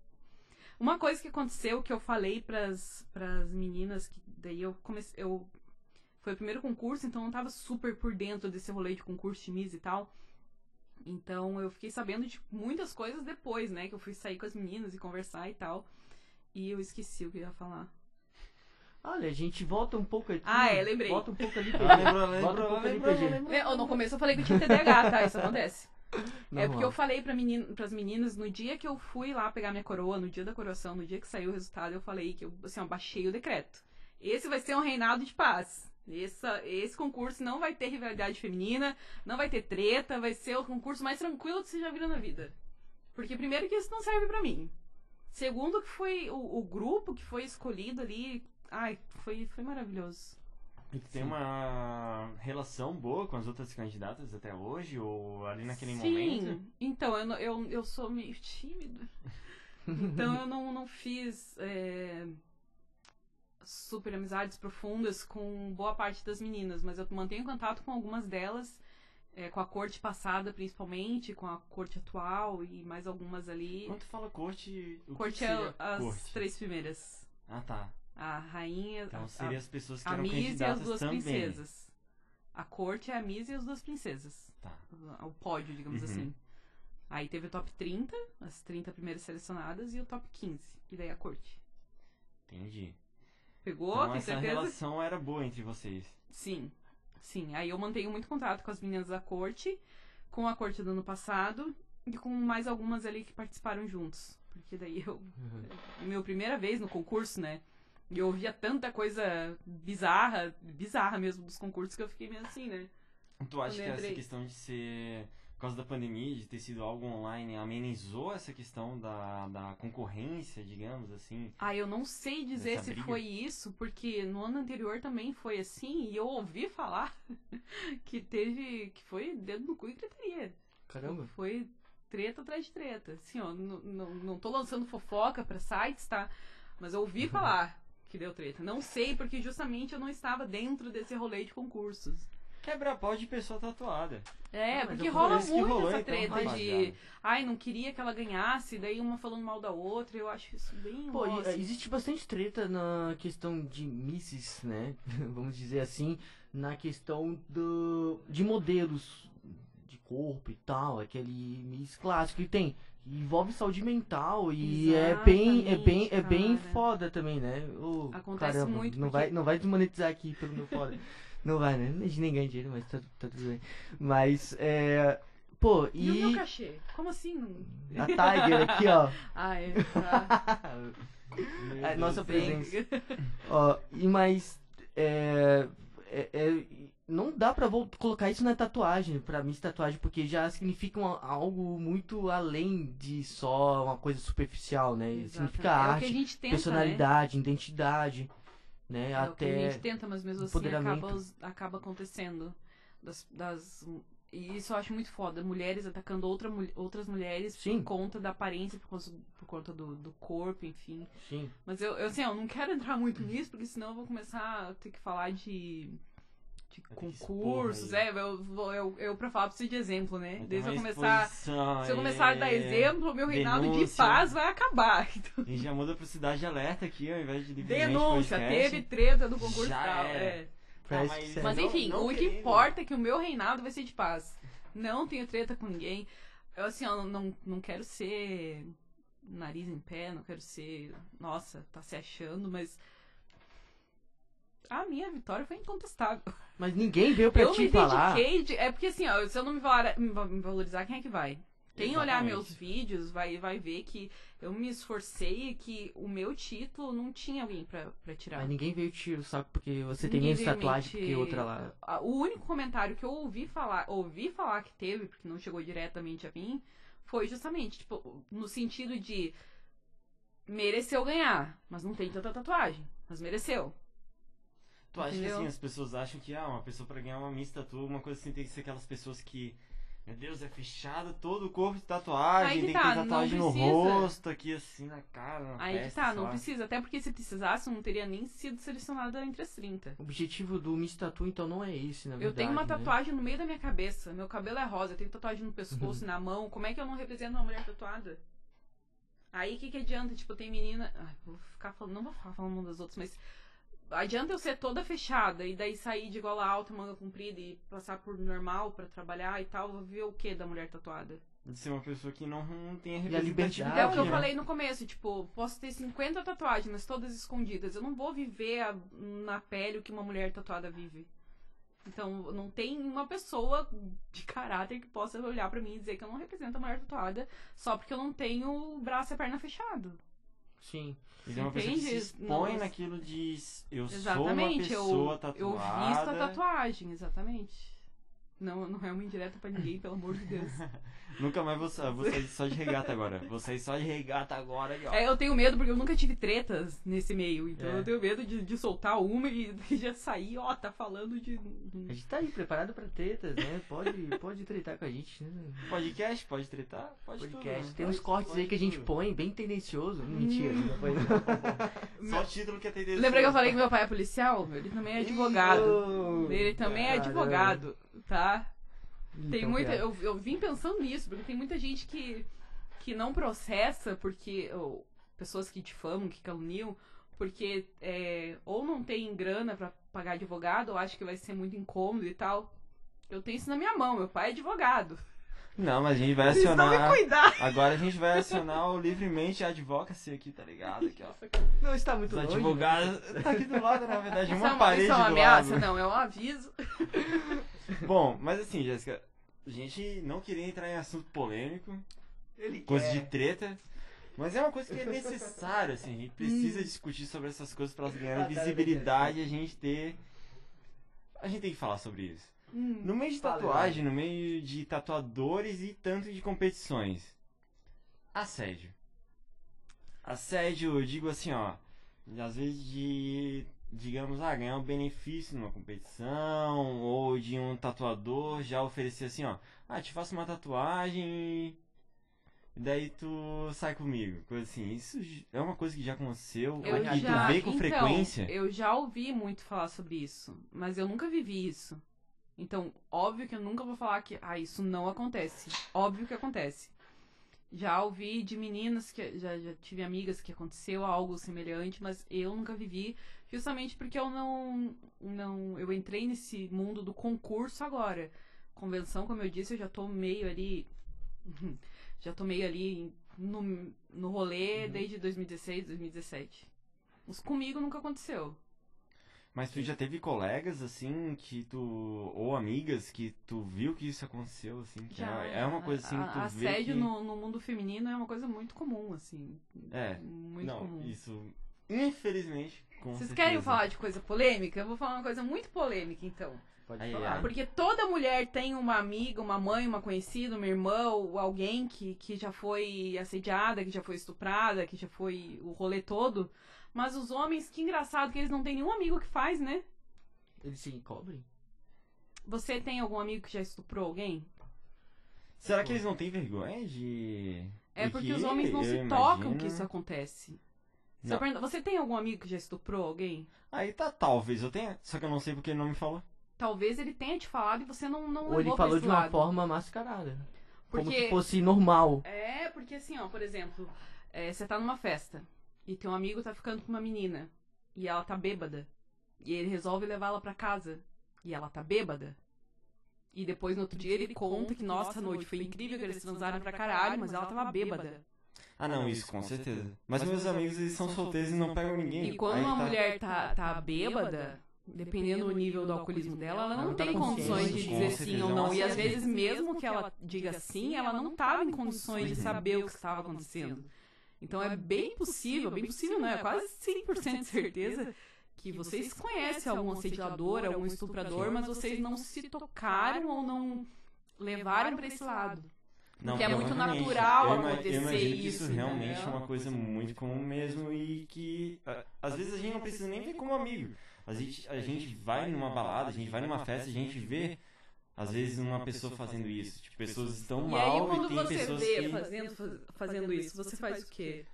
Uma coisa que aconteceu que eu falei pras, pras meninas, que daí eu comecei. Eu, foi o primeiro concurso, então eu não tava super por dentro desse rolê de concurso de Miss e tal. Então eu fiquei sabendo de muitas coisas depois, né? Que eu fui sair com as meninas e conversar e tal. E eu esqueci o que eu ia falar. Olha, a gente volta um pouco aqui. Ah, é, lembrei. Volta um pouco ali, Ah, PG. lembrou, Volta um lembrou, lembrou, lembrou. É, No começo eu falei que eu tinha TDAH, tá? Isso acontece. É porque eu falei pra menina, pras meninas, no dia que eu fui lá pegar minha coroa, no dia da coroação, no dia que saiu o resultado, eu falei que eu, assim, ó, baixei o decreto. Esse vai ser um reinado de paz. Essa, esse concurso não vai ter rivalidade feminina, não vai ter treta, vai ser o concurso mais tranquilo que você já viu na vida. Porque primeiro que isso não serve pra mim. Segundo que foi o, o grupo que foi escolhido ali, ai, foi, foi maravilhoso. E tu tem Sim. uma relação boa com as outras candidatas até hoje? Ou ali naquele Sim, momento? então, eu, eu, eu sou meio tímida. Então eu não, não fiz é, super amizades profundas com boa parte das meninas, mas eu mantenho contato com algumas delas, é, com a corte passada principalmente, com a corte atual e mais algumas ali. Quando tu fala corte, o Corte que é as corte? três primeiras. Ah, tá. A rainha, Então a, seria as pessoas que a, eram Miss e as duas também. princesas. A corte é a Miss e as duas princesas. Tá. o pódio, digamos Uhum. assim. Aí teve o top 30, as 30 primeiras selecionadas, e o top 15. E daí a corte. Entendi. Pegou? então Tem essa certeza? relação era boa entre vocês. Sim. Sim. Aí eu mantenho muito contato com as meninas da corte, com a corte do ano passado e com mais algumas ali que participaram juntos. Porque daí eu. Minha primeira vez no concurso, né? E eu ouvia tanta coisa bizarra, bizarra mesmo dos concursos que eu fiquei meio assim, né? Tu acha que essa questão de ser. Por causa da pandemia, de ter sido algo online, amenizou essa questão da, da concorrência, digamos assim? Ah, eu não sei dizer se briga? foi isso, porque no ano anterior também foi assim, e eu ouvi falar que teve. que foi dedo no cu e gritaria. Caramba. Foi treta atrás de treta. Assim, ó, não, não, não tô lançando fofoca pra sites, tá? Mas eu ouvi falar que deu treta. Não sei, porque justamente eu não estava dentro desse rolê de concursos. Quebra pau de pessoa tatuada. É, Ah, porque rola muito rolou, essa então, treta de. Ai, não queria que ela ganhasse, daí uma falando mal da outra. Eu acho isso bem. Pô, e- nossa. existe bastante treta na questão de misses, né? Vamos dizer assim, na questão do, de modelos de corpo e tal, aquele miss clássico que tem. Envolve saúde mental e é bem, é bem, é bem cara. foda também, né? Ô, Acontece caramba, muito Não, porque- vai, não vai desmonetizar aqui pelo meu foda. não vai, né? A gente nem ganha dinheiro, mas tá, tá tudo bem. Mas, é. Pô, E, o meu e. cachê? Como assim? A Tiger aqui, ó. Ah, é. Tá. É, nossa presença. Ó, e mas é, é- é- não dá pra colocar isso na tatuagem, pra mim, tatuagem, porque já significa um- algo muito além de só uma coisa superficial, né? Exato. Significa é arte, tenta, né? personalidade, identidade, né? É o que a Até gente tenta, mas mesmo assim acaba, acaba acontecendo. Das, das- e isso eu acho muito foda. Mulheres atacando outra, outras mulheres Sim. por conta da aparência, por conta, por conta do, do corpo, enfim. sim, Mas eu, eu, assim, eu não quero entrar muito nisso, porque senão eu vou começar a ter que falar de, de expor concursos. É, eu, eu, eu pra falar preciso de exemplo, né? Desde eu começar. Se eu começar a dar aí. exemplo, o meu reinado de paz vai acabar. Então, A gente já muda pro Cidade Alerta aqui, ao invés de denúncia, podcast. teve treta no concurso Já tal. É. parece mas-. Mas Não- enfim, não o que querendo. importa é que o meu reinado vai ser de paz. Não tenho treta com ninguém. Eu, assim, eu não, não quero ser nariz em pé, não quero ser. Nossa, tá se achando, mas. A minha vitória foi incontestável. Mas ninguém veio pra eu te me falar. dediquei. De... É porque assim, ó, se eu não me me me valorizar, quem é que vai? Quem olhar Exatamente. meus vídeos vai, vai ver que eu me esforcei e que o meu título não tinha alguém pra, pra tirar. Mas ninguém veio tirar o saco porque você tem menos me tatuagem te- que outra lá. O único comentário que eu ouvi falar, ouvi falar que teve, porque não chegou diretamente a mim, foi justamente, tipo, no sentido de mereceu ganhar, mas não tem tanta tatuagem, mas mereceu. Tu acha que Entendeu? assim, as pessoas acham que ah, uma pessoa pra ganhar uma Miss Tatu, uma coisa assim, tem que ser aquelas pessoas que, meu Deus, é fechado todo o corpo de tatuagem, que tem tá, que ter não tatuagem no rosto, aqui assim na cara, na Aí que tá, não lá. precisa, até porque se precisasse, não teria nem sido selecionada entre as 30. O objetivo do Miss Tattoo, então, não é esse, na verdade. Eu tenho uma né? tatuagem no meio da minha cabeça, meu cabelo é rosa, eu tenho tatuagem no pescoço, na mão, como é que eu não represento uma mulher tatuada? Aí o que, que adianta? Tipo, tem menina. Ai, vou ficar falando. Não vou ficar falando das outras, mas. Adianta eu ser toda fechada e daí sair de gola alta, manga comprida e passar por normal pra trabalhar e tal. Vou ver o que da mulher tatuada? De ser uma pessoa que não, não tem a representatividade. liberdade, É o que eu né? falei no começo, tipo, posso ter 50 tatuagens, mas todas escondidas. Eu não vou viver a- na pele o que uma mulher tatuada vive. Então, não tem uma pessoa de caráter que possa olhar pra mim e dizer que eu não represento a mulher tatuada só porque eu não tenho o braço e a perna fechado. Sim. Ele é uma pessoa que se expõe Não- naquilo de eu sou uma Exatamente, eu, pessoa eu tatuada. visto a tatuagem, exatamente. Não, não é uma indireta pra ninguém, pelo amor de Deus. Nunca mais vou, vou sair só de regata agora. Vou sair só de regata agora aí, ó. É, eu tenho medo porque eu nunca tive tretas nesse meio. Então É. eu tenho medo de, de soltar uma e já sair, ó, tá falando de. A gente tá aí preparado pra tretas, né? Pode, pode tretar com a gente, né? Podcast, pode tretar? Pode Podcast. tudo. Tem Pode- uns cortes pode aí que a gente tudo. põe bem tendencioso. Mentira, não foi Só o título que é tendencioso. Lembra que eu falei que meu pai é policial? Ele também é advogado. Oh, Ele também é advogado, tá? Tem muita. Eu, eu vim pensando nisso, porque tem muita gente que, que não processa porque. ou pessoas que difamam, que caluniam, porque é, ou não tem grana pra pagar advogado, ou acha que vai ser muito incômodo e tal. Eu tenho isso na minha mão, meu pai é advogado. Não, mas a gente vai acionar. cuidar. Agora a gente vai acionar o livremente advocacy aqui, tá ligado? Aqui, ó. Não está muito Os longe. advogados. Tá aqui do lado, na verdade, Isso é uma uma, parede isso é uma do ameaça? lado. Não, é um aviso. Bom, mas assim, Jéssica, a gente não queria entrar em assunto polêmico, Ele coisa quer. de treta. Mas é uma coisa que é necessária, assim, a gente precisa discutir sobre essas coisas para elas ganharem visibilidade e a gente ter. A gente tem que falar sobre isso. Hum. No meio de tatuagem, no meio de tatuadores e tanto de competições. Assédio. Assédio, eu digo assim, ó. Às vezes de, digamos, ah, ganhar um benefício numa competição, ou de um tatuador já oferecer assim, ó. Ah, te faço uma tatuagem e daí tu sai comigo. Coisa assim. Isso é uma coisa que já aconteceu Eu e já, tu vê com então, frequência. Eu já ouvi muito falar sobre isso, mas eu nunca vivi isso. Então, óbvio que eu nunca vou falar que ah, isso não acontece. Óbvio que acontece. Já ouvi de meninas que já, já tive amigas que aconteceu algo semelhante, mas eu nunca vivi, justamente porque eu não não eu entrei nesse mundo do concurso agora. Convenção, como eu disse, eu já tô meio ali já tô meio ali no, no rolê desde 2016, 2017. Mas comigo nunca aconteceu. Mas tu já teve colegas, assim, que tu. Ou amigas que tu viu que isso aconteceu, assim, que Já, é é uma coisa assim a- que tu vê. Assédio que... no, no mundo feminino é uma coisa muito comum, assim. É. Muito Não, comum. isso. Infelizmente. Com Vocês certeza. querem falar de coisa polêmica? Eu vou falar uma coisa muito polêmica, então. Pode Ai, falar. Porque toda mulher tem uma amiga, uma mãe, uma conhecida, uma irmã, ou alguém que, que já foi assediada, que já foi estuprada, que já foi o rolê todo. Mas os homens, que engraçado que eles não têm nenhum amigo que faz, né? Eles se cobrem? Você tem algum amigo que já estuprou alguém? Será que eles não têm vergonha de. É porque os homens não eu se tocam imagino- que isso acontece. Eu perguntar, você tem algum amigo que já estuprou alguém? Aí tá, talvez eu tenha. Só que eu não sei porque ele não me falou. Talvez ele tenha te falado e você não, não Ou ele levou pra falou esse de uma lado. forma mascarada. Como Porque- se fosse normal. É, porque assim, ó, por exemplo, é, você tá numa festa e teu amigo tá ficando com uma menina e ela tá bêbada. E ele resolve levá-la pra casa e ela tá bêbada. E depois no outro dia ele conta que, nossa, a noite foi incrível, que eles transaram pra caralho, mas ela tava bêbada. Ah, não, isso com certeza. Mas meus amigos, eles são solteiros e não pegam ninguém. E quando Aí uma tá- mulher tá, tá bêbada, dependendo do nível do alcoolismo dela, ela não, Não tá tem consciente. condições de Com dizer certeza, sim ou não. E às vezes, mesmo que ela diga sim, ela não tava em condições de saber o que estava acontecendo. Então é bem possível, bem possível, não é? Quase 100% de certeza que vocês conhecem algum assediador, algum estuprador, mas vocês não se tocaram ou não levaram pra esse lado. Não, que é muito natural eu, acontecer eu imagino que isso isso, realmente é uma coisa muito comum mesmo e que às vezes a gente não precisa nem ver como amigo. A gente, a gente vai numa balada, a gente vai numa festa, a gente vê às vezes uma pessoa fazendo isso. Tipo, pessoas estão E aí, mal quando e tem você pessoas vê que fazendo, faz- fazendo isso, você faz o quê?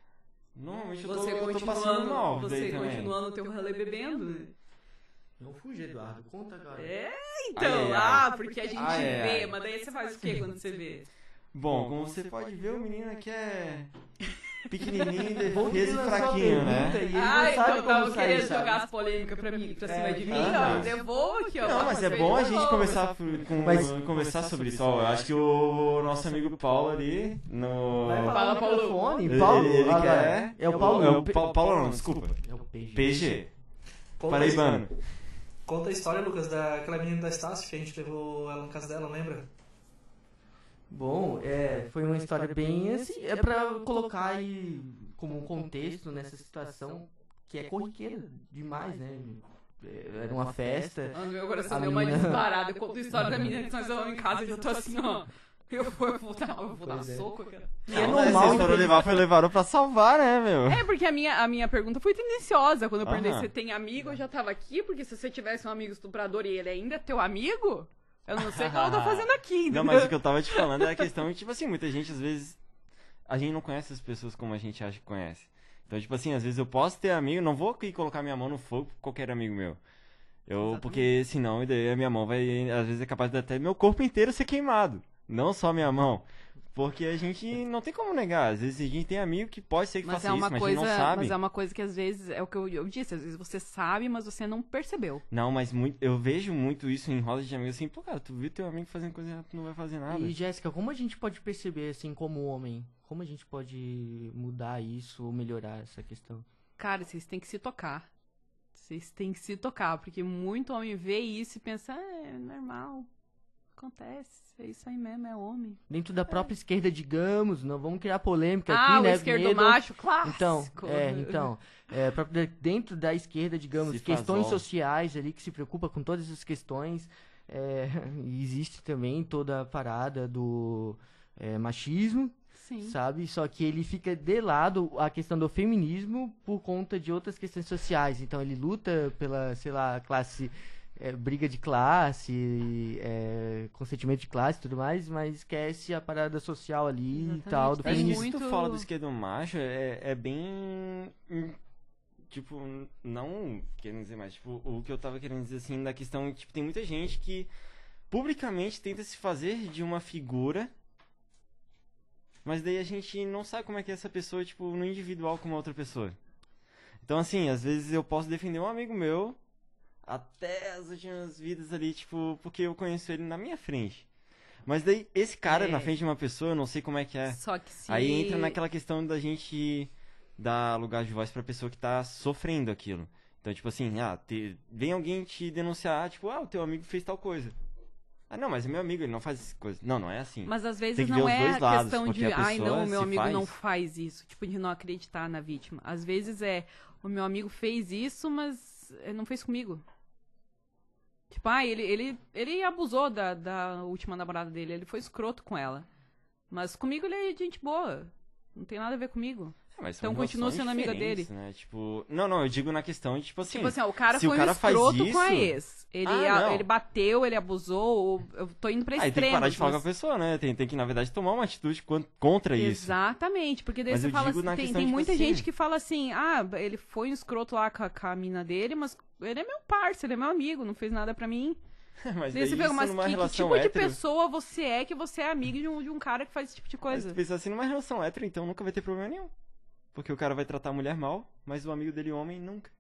normalmente eu tô, Você eu tô passando mal você continuando o teu rolê bebendo? Não fuja, Eduardo. Conta, cara. É, então, Ai, ai, ah, ai. porque a gente Ai, ai, vê, ai. mas daí você faz o quê quando você vê? Bom, como você pode ver, o menino aqui é pequenininho, Vamos defesa e fraquinho, né? e ele Ah, não sabe então tava querendo sabe? jogar as polêmicas pra mim, pra cima É, de mim, aham. ó, devolvo aqui, ó. Não, mas é bom a gente novo. conversar, com, Mas- conversar sobre isso. Ó, eu acho que o nosso amigo Paulo ali no. Vai Fala, falar no Paulo. microfone. Ele, Paulo, ele lá. quer. É o Paulo. É o Pa- Paulo, não, desculpa. É o PG. PG. Paraibano. conta a história, Lucas, daquela menina da Estácio que a gente levou ela na casa dela, lembra? Bom, é, foi uma história bem assim, é pra colocar aí como um contexto nessa situação que é corriqueira demais, né? É, Era uma festa. Ah, Meu coração A deu uma menina- disparada. Eu conto a história da menina que nós vamos em casa e eu tô assim, ó. Eu vou, eu vou dar, eu vou dar Pois é. soco, cara. E é normal. História entender- levar foi levaram pra salvar, né, meu? É, porque a minha, a minha pergunta foi tendenciosa. Quando eu perguntei se você tem amigo, eu já tava aqui, porque se você tivesse um amigo estuprador e ele ainda é teu amigo, eu não sei o que eu tô fazendo aqui. Não, mas o que eu tava te falando é a questão, tipo assim, muita gente às vezes. A gente não conhece as pessoas como a gente acha que conhece. Então, tipo assim, às vezes eu posso ter amigo, não vou aqui colocar minha mão no fogo por qualquer amigo meu. Eu, Exatamente. porque senão daí a minha mão vai, às vezes é capaz de até meu corpo inteiro ser queimado. Não só minha mão. Porque a gente não tem como negar. Às vezes a gente tem amigo que pode ser que Mas faça é uma isso, mas coisa, a gente não sabe. mas é uma coisa que às vezes é o que eu, eu disse, às vezes você sabe, mas você não percebeu. Não, mas muito, eu vejo muito isso em rodas de amigos assim, pô, cara, tu viu teu amigo fazendo coisa errada, tu não vai fazer nada. E Jéssica, como a gente pode perceber assim como homem? Como a gente pode mudar isso ou melhorar essa questão? Cara, vocês têm que se tocar. Vocês têm que se tocar, porque muito homem vê isso e pensa, ah, é normal. Acontece, é isso aí mesmo, é homem. Dentro da própria esquerda, digamos, não vamos criar polêmica ah, aqui, né? o esquerdo Medo- macho, clássico. Então, é, então, é, dentro da esquerda, digamos, Se questões sociais ali que se preocupa com todas essas questões. é, existe também toda a parada do é, machismo, Sim. sabe? Só que ele fica de lado a questão do feminismo por conta de outras questões sociais. Então ele luta pela, sei lá, classe, é, briga de classe, é, consentimento de classe e tudo mais, mas esquece a parada social ali e Exatamente. tal, do Tem Acho que feminismo. muito- fala do esquerdo macho, é, é bem. hum, Tipo, não querendo dizer mais, tipo, o que eu tava querendo dizer assim, da questão, tipo, tem muita gente que publicamente tenta se fazer de uma figura, mas daí a gente não sabe como é que é essa pessoa, tipo, no individual com uma outra pessoa. Então, assim, às vezes eu posso defender um amigo meu até as últimas vidas ali, tipo, porque eu conheço ele na minha frente. Mas daí, esse cara É. na frente de uma pessoa, eu não sei como é que é. Só que se... Aí entra naquela questão da gente dar lugar de voz pra pessoa que tá sofrendo aquilo. Então, tipo assim, ah, te- vem alguém te denunciar, tipo, ah, o teu amigo fez tal coisa. Ah, não, mas é meu amigo, ele não faz essa coisa. Não, não é assim. Mas às vezes não é a lados, questão de, ai não, meu se amigo faz- não faz isso, tipo, de não acreditar na vítima. Às vezes é, o meu amigo fez isso, mas eh, não fez comigo. Tipo, ah, ele, ele, ele abusou da, da última namorada dele, ele foi escroto com ela. Mas comigo ele é gente boa. Não tem nada a ver comigo. É, então continua sendo amiga dele. Né? Tipo, não, não, eu digo na questão de, tipo assim, Tipo assim, ó, o cara se o foi cara um escroto com a isso- ex. Ele, Ah, a- ele bateu, ele abusou. Eu tô indo pra aí tem que parar de falar com a pessoa, né? Tem, tem que, na verdade, tomar uma atitude con- contra isso. Exatamente, porque daí Mas você fala assim, tem, tem tipo muita assim- gente que fala assim, ah, ele foi um escroto lá com a, com a mina dele, mas ele é meu parceiro, ele é meu amigo, não fez nada pra mim. mas Daí você pega, isso mas numa que, que relação tipo de hétero... pessoa você é que você é amigo de um, de um cara que faz esse tipo de Mas coisa? tu pensa assim, numa relação hétero, então nunca vai ter problema nenhum. Porque o cara vai tratar a mulher mal, mas o amigo dele homem nunca.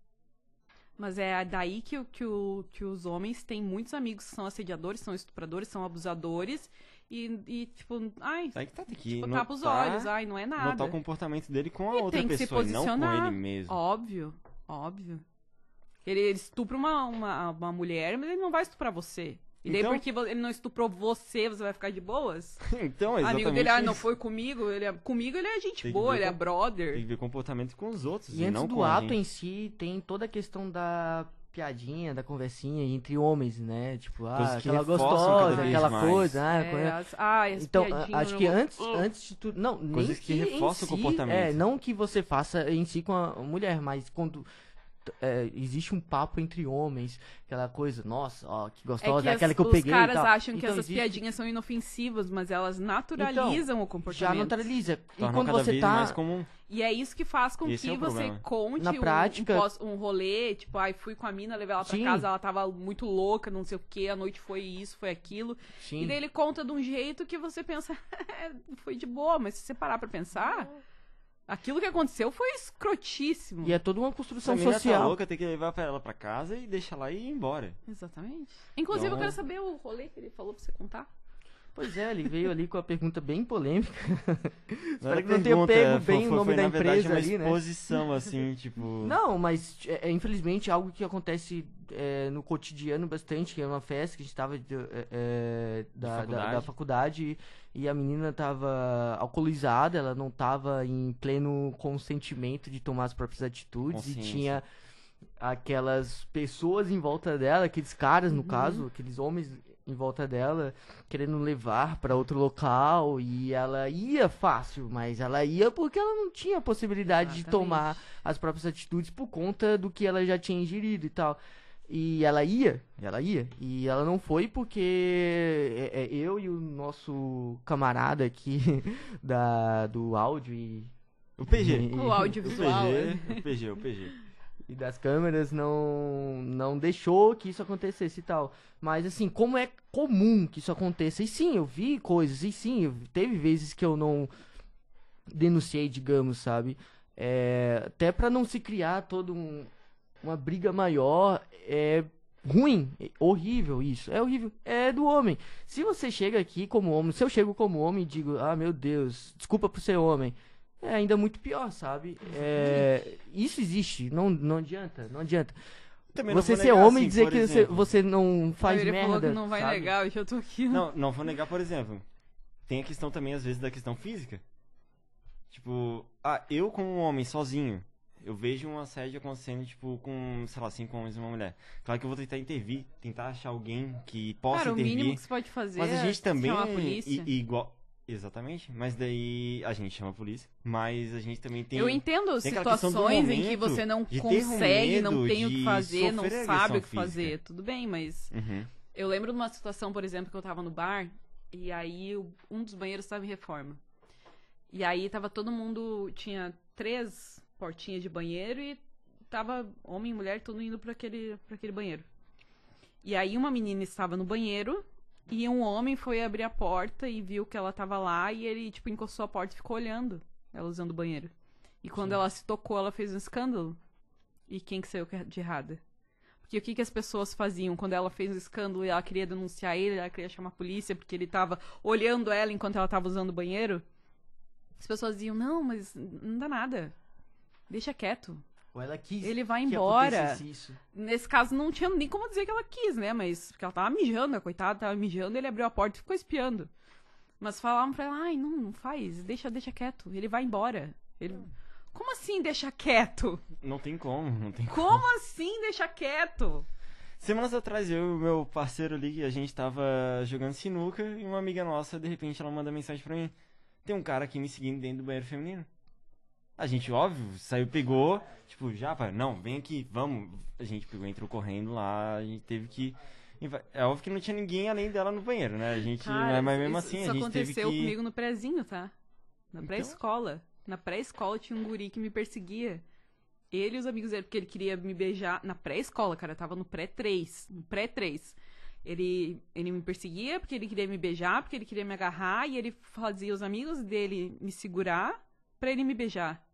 Mas é daí que, o- que, o, que os homens têm muitos amigos que são assediadores, são estupradores, são abusadores, e, e tipo, ai, Aí que tá, tem que tipo, notar, tapa os olhos, ai, não é nada. notar o comportamento dele com a E outra que se pessoa, e não com ele mesmo. Óbvio, óbvio. Ele, estupra uma, uma, uma mulher, mas ele não vai estuprar você. E daí, Então- porque ele não estuprou você, você vai ficar de boas? então, exatamente Amigo dele, ah, não foi comigo. Ele é, comigo ele é gente que boa, ele é com- brother. Tem que ver comportamento com os outros, E e, antes não do ato em si, tem toda a questão da piadinha, da conversinha entre homens, né? Tipo, ah, que aquela gostosa, aquela mais. coisa, ah, É, quando- as, as Então, acho que antes, antes de tudo, não, nem Coisas que em reforçam o si, comportamento. É, não que você faça em si com a mulher, mas quando é, existe um papo entre homens, aquela coisa, nossa, ó, que É gostosa, que é as- aquela que eu os peguei e caras tal. acham que Então, essas existe- piadinhas são inofensivas, mas elas naturalizam o já comportamento. neutraliza. E Tornam quando cada você vez tá mais comum. E é isso que faz com Esse que é o você conte Na um- prática- um, pós- um rolê, tipo, ai, fui com a mina, levei ela pra Sim. casa, ela tava muito louca, não sei o que, a noite foi isso, foi aquilo. Sim. E daí ele conta de um jeito que você pensa, foi de boa, mas se você parar pra pensar, aquilo que aconteceu foi escrotíssimo. E é toda uma a construção menina tá social. louca, tem que levar ela pra casa e deixar lá e ir embora. Exatamente. Inclusive, eu Então- quero saber o rolê que ele falou pra você contar. Pois é, ele veio ali com a pergunta bem polêmica. Espero era que não tenha pego foi- bem o foi- nome foi, da na verdade, empresa uma ali, né? exposição, assim, tipo... Não, mas é, é, infelizmente algo que acontece é, no cotidiano bastante, que é uma festa que a gente tava de- é, é, da, da- faculdade. da faculdade e a menina tava alcoolizada, ela não tava em pleno consentimento de tomar as próprias atitudes e tinha aquelas pessoas em volta dela, aqueles caras Uhum. no caso, aqueles homens em volta dela, querendo levar pra outro local e ela ia fácil, mas ela ia porque ela não tinha possibilidade de Exatamente. tomar as próprias atitudes por conta do que ela já tinha ingerido e tal. E ela ia, ela ia, e ela não foi porque é, é, eu e o nosso camarada aqui da, do áudio e, O PG. O O audiovisual. né? PG, o PG, o PG. E das câmeras não não deixou que isso acontecesse e tal. Mas assim, como é comum que isso aconteça? E sim, eu vi coisas, e sim, teve vezes que eu não denunciei, digamos, sabe? É, até pra não se criar toda um, uma briga maior, é ruim, é horrível isso, é horrível, é do homem. Se você chega aqui como homem, se eu chego como homem e digo, ah, meu Deus, desculpa por ser homem, é ainda muito pior, sabe? É, isso existe, não, não adianta, não adianta. Também você ser negar, homem e assim, dizer por que você, exemplo. você não faz ele merda. falou que não vai sabe? negar, hoje eu tô aqui. Não, não vou negar, por exemplo. Tem a questão também, às vezes, da questão física. Tipo, ah, eu como um homem sozinho, eu vejo um assédio acontecendo, tipo, com, sei lá, cinco homens e uma mulher. Claro que eu vou tentar intervir, tentar achar alguém que possa Cara, o intervir. mínimo que você pode fazer Mas a é gente também. chamar a polícia. e- e igual. Exatamente. Mas daí a gente chama a polícia. Mas a gente também tem. Eu entendo tem situações em que você não consegue, não tem o que fazer, não sabe o que fazer. física. Tudo bem, mas Uhum. eu lembro de uma situação, por exemplo, que eu tava no bar e aí um dos banheiros estava em reforma. E aí tava todo mundo. Tinha três portinhas de banheiro e tava homem e mulher todo indo pra aquele, pra aquele banheiro. E aí uma menina estava no banheiro e um homem foi abrir a porta e viu que ela tava lá e ele, tipo, encostou a porta e ficou olhando ela usando o banheiro. E quando ela se tocou, ela fez um escândalo. E quem que saiu de errada? Porque o que, que as pessoas faziam quando ela fez um escândalo e ela queria denunciar ele, ela queria chamar a polícia porque ele tava olhando ela enquanto ela tava usando o banheiro? As pessoas diziam, não, mas não dá nada. Deixa quieto. Ou ela quis Ele vai que embora. Nesse caso, não tinha nem como dizer que ela quis, né? Mas porque ela tava mijando, a coitada tava mijando, ele abriu a porta e ficou espiando. Mas falavam pra ela, ai, não, não faz, deixa, deixa quieto, ele vai embora. Ele... Como assim deixa quieto? Não tem como, não tem Como assim deixa quieto? Semanas atrás, eu e o meu parceiro ali, a gente tava jogando sinuca e uma amiga nossa, de repente, ela manda mensagem pra mim. Tem um cara aqui me seguindo dentro do banheiro feminino. A gente, óbvio, saiu, pegou, tipo, já, pai, não, vem aqui, vamos. A gente pegou, entrou correndo lá, a gente teve que. É óbvio que não tinha ninguém além dela no banheiro, né? A gente. Cara, mas mesmo assim, isso a gente teve aconteceu que. comigo no prézinho, tá? Na Então? pré-escola. Na pré-escola tinha um guri que me perseguia. Ele e os amigos dele, porque ele queria me beijar na pré-escola, cara. Eu tava no pré-3. No pré-3. Ele, ele me perseguia porque ele queria me beijar, porque ele queria me agarrar, e ele fazia os amigos dele me segurar pra ele me beijar.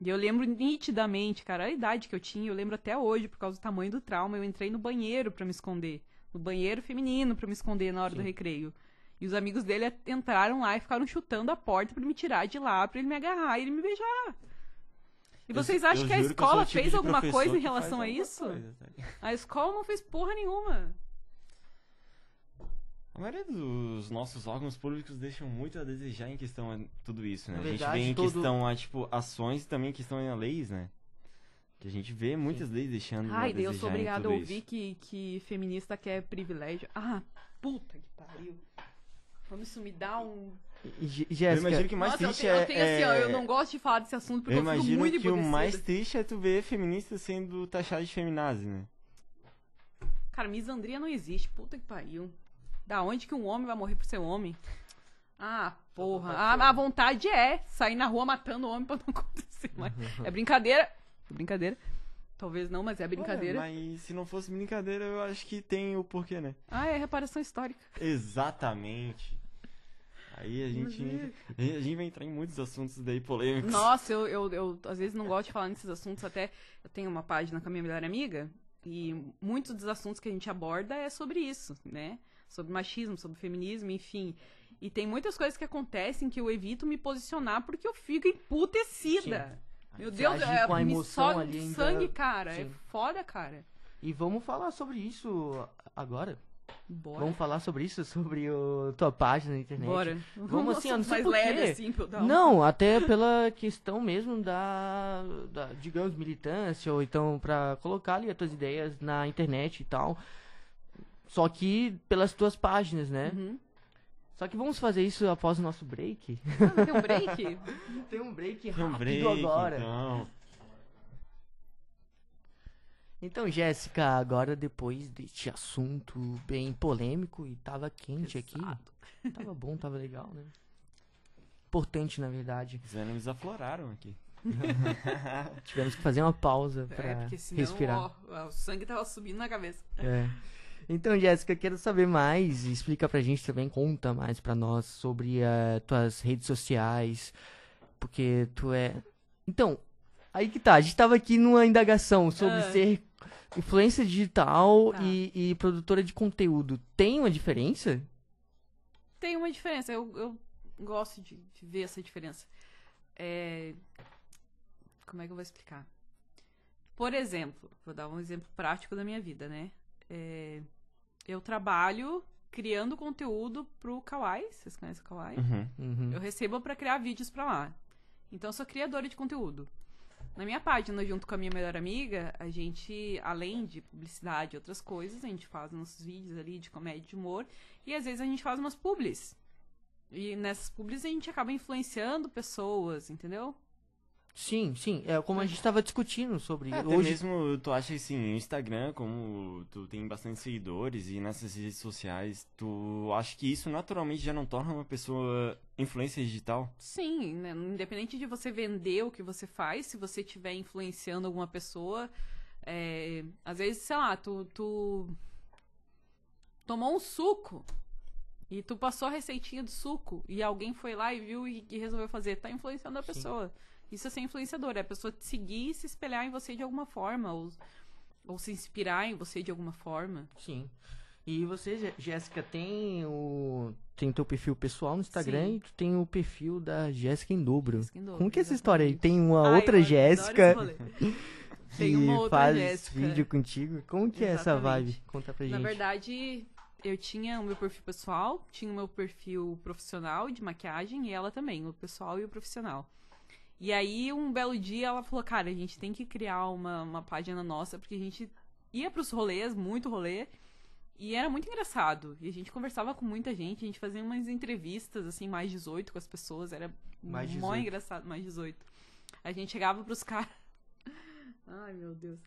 E eu lembro nitidamente, cara, a idade que eu tinha, eu lembro até hoje, por causa do tamanho do trauma, eu entrei no banheiro pra me esconder. No banheiro feminino pra me esconder na hora do recreio. E os amigos dele entraram lá e ficaram chutando a porta pra me tirar de lá, pra ele me agarrar e ele me beijar. E Eu- vocês acham eu que a eu escola o tipo fez alguma coisa em que relação a isso? coisa? A escola não fez porra nenhuma. A maioria dos nossos órgãos públicos deixam muito a desejar em questão a tudo isso, né? Na a gente verdade, vê em todo- questão a, tipo, ações e também em questão a leis, né? Que a gente vê muitas leis deixando a Ai, daí eu desejar sou em obrigada a tudo ouvir isso. que, que feminista quer privilégio. Ah, puta que pariu. Como isso me dá um. G- Eu Jéssica, imagino que o mais Nossa, eu triste tenho, é... eu tenho assim, ó, eu é- não gosto de falar desse assunto porque Eu eu, fico imagino muito que o mais triste é tu ver feministas sendo taxados de feminazi, né? Cara, misandria não existe, puta que pariu. Da onde que um homem vai morrer por ser homem? Ah, porra. A, a vontade é sair na rua matando homem pra não acontecer mais. É brincadeira. Brincadeira. Talvez não, mas é brincadeira. Mas se não fosse brincadeira, eu acho que tem o porquê, né? Ah, é reparação histórica. Exatamente. Aí a gente, a gente vai entrar em muitos assuntos daí polêmicos. Nossa, eu, eu, eu às vezes não gosto de falar nesses assuntos, até eu tenho uma página com a minha melhor amiga, e muitos dos assuntos que a gente aborda é sobre isso, né? Sobre machismo, sobre feminismo, enfim. E tem muitas coisas que acontecem que eu evito me posicionar porque eu fico emputecida. Meu Você Deus, agir é, com a emoção sobe ali ainda- sangue, cara. É Sim. foda, cara. E vamos falar sobre isso agora. Bora. Vamos falar sobre isso, sobre o tua página na internet. Bora. Vamos assim, eu não sei mais leve assim, uma- Não, até pela questão mesmo da, da, digamos, militância, ou então pra colocar ali as tuas ideias na internet e tal. Só que pelas tuas páginas, né? Uhum. Só que vamos fazer isso após o nosso break. Ah, tem um break? Tem um break Tem rápido um break, agora. então. Então, Jéssica, agora depois deste assunto bem polêmico e tava quente aqui. Tava bom, tava legal, né? Importante, na verdade. Os ânimos afloraram aqui. Tivemos que fazer uma pausa pra É, porque senão respirar. ó, o sangue tava subindo na cabeça. É. Então, Jéssica, quero saber mais. Explica pra gente também, conta mais pra nós sobre as tuas redes sociais. Porque tu é. Então, aí que tá. A gente tava aqui numa indagação sobre Ah. ser influência digital Tá. e, e produtora de conteúdo. Tem uma diferença? Tem uma diferença, eu, eu gosto de, de ver essa diferença. É, Como é que eu vou explicar? Por exemplo, vou dar um exemplo prático da minha vida, né? É, eu trabalho criando conteúdo pro Kawaii, vocês conhecem o Kawaii? Uhum. Uhum. Eu recebo pra criar vídeos pra lá. Então eu sou criadora de conteúdo. Na minha página, junto com a minha melhor amiga, a gente, além de publicidade e outras coisas, a gente faz nossos vídeos ali de comédia e de humor. E às vezes a gente faz umas publis. E nessas publis a gente acaba influenciando pessoas, entendeu? Sim, sim. É como a gente tava discutindo sobre É, até hoje. mesmo tu acha assim, o Instagram, como tu tem bastante seguidores e nessas redes sociais, tu acha que isso naturalmente já não torna uma pessoa influência digital? Sim, né? independente de você vender o que você faz, se você estiver influenciando alguma pessoa, é, às vezes, sei lá, tu, tu tomou um suco e tu passou a receitinha do suco e alguém foi lá e viu e, e resolveu fazer, tá influenciando a Sim. pessoa. Isso é ser influenciador, é a pessoa te seguir e se espelhar em você de alguma forma, ou, ou se inspirar em você de alguma forma. Sim. E você, Jé- Jéssica, tem o. Tem teu perfil pessoal no Instagram Sim. e tu tem o perfil da Jéssica em dobro. Em dobro, Como que é essa história aí? exatamente. Tem uma Ai, outra Jéssica Tem uma outra faz Jéssica. vídeo contigo. Como que é essa Exatamente. vibe? Conta pra gente. Na verdade, eu tinha o meu perfil pessoal, tinha o meu perfil profissional de maquiagem e ela também, o pessoal e o profissional. E aí, um belo dia, ela falou: Cara, a gente tem que criar uma, uma página nossa, porque a gente ia pros rolês, muito rolê, e era muito engraçado. E a gente conversava com muita gente, a gente fazia umas entrevistas, assim, mais 18 com as pessoas, era Mais mó 18. engraçado, mais 18. A gente chegava pros caras. Ai, meu Deus.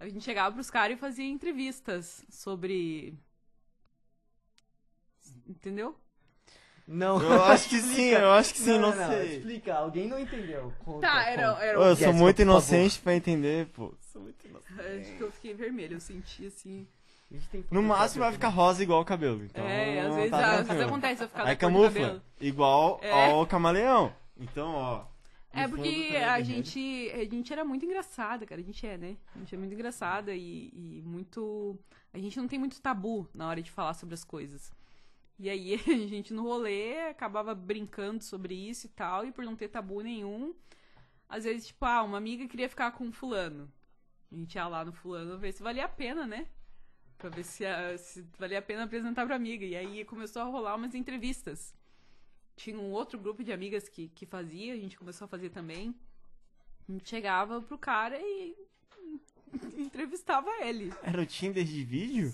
A gente chegava pros caras e fazia entrevistas sobre. Entendeu? Não. Eu acho que sim, eu acho que sim, não, não, sei. Explica, alguém não entendeu. Conta, Tá, era, era Ô, eu um- sou Jéssica, muito inocente pra entender, pô. Sou muito inocente. Acho que eu fiquei vermelho, eu senti assim. No máximo vai ficar rosa igual o cabelo. Então, é, às vezes, tá às vezes acontece eu ficar Aí da cor do camufla, igual É. ao camaleão. Então, ó. É porque é a gente, a gente era muito engraçada, cara. A gente é, né? A gente é muito engraçada e, e muito. A gente não tem muito tabu na hora de falar sobre as coisas. E aí a gente no rolê acabava brincando sobre isso e tal, e por não ter tabu nenhum, às vezes, tipo, ah, uma amiga queria ficar com um fulano. A gente ia lá no fulano ver se valia a pena, né? Pra ver se, se valia a pena apresentar pra amiga. E aí começou a rolar umas entrevistas. Tinha um outro grupo de amigas que, que fazia, a gente começou a fazer também. A gente chegava pro cara e entrevistava ele. Era o Tinder de vídeo?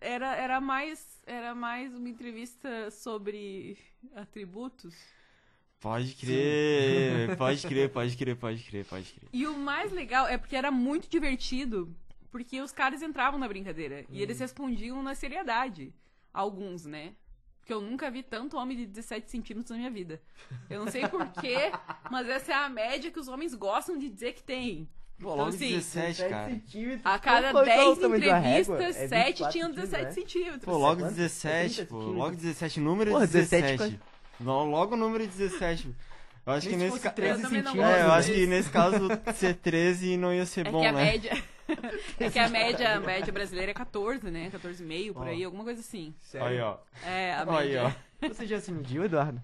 Era, era, mais, era mais uma entrevista sobre atributos. Pode crer, pode crer, pode crer, pode crer, pode crer. E o mais legal é porque era muito divertido, porque os caras entravam na brincadeira e Hum. eles respondiam na seriedade. Alguns, né? Porque eu nunca vi tanto homem de 17 centímetros na minha vida. Eu não sei porquê, mas essa é a média que os homens gostam de dizer que tem. Pô, logo assim, 17, cara. A cada Qual- qual é o 10 tamanho de uma régua? entrevistas, É 7 24 tinham centímetros, 17 né? centímetros. Pô, logo quanto? 17, 30 pô. Logo 17, número Porra, 17. 17, Lo- Logo o número 17. Eu acho que nesse. 13 Eu. É, eu acho que nesse caso ser 13 não ia ser É bom, que a né? média. é que a média, a média brasileira é 14, né? 14,5 por Ó. aí, alguma coisa assim. Sério? Aí, ó. É, a Aí, média. ó. Você já se mediu, Eduardo?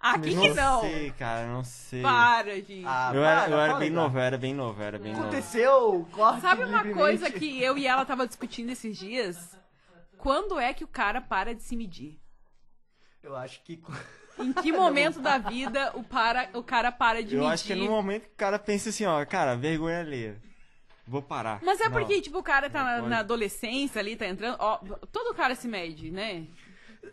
Aqui não que não! sei, cara, não sei. Para, gente. Ah, Eu era, para, eu era bem novo, eu era bem novo, eu era bem novo. Aconteceu, corte Sabe uma coisa que eu e ela tava discutindo esses dias? Quando é que o cara para de se medir? Eu acho que... Em que momento da vida o, para, o cara para de Eu medir? acho que é no momento que o cara pensa assim, ó, cara, vergonha alheia. Vou parar. Mas é Não. porque, tipo, o cara tá Não na, na adolescência ali, tá entrando. Ó, todo cara se mede, né?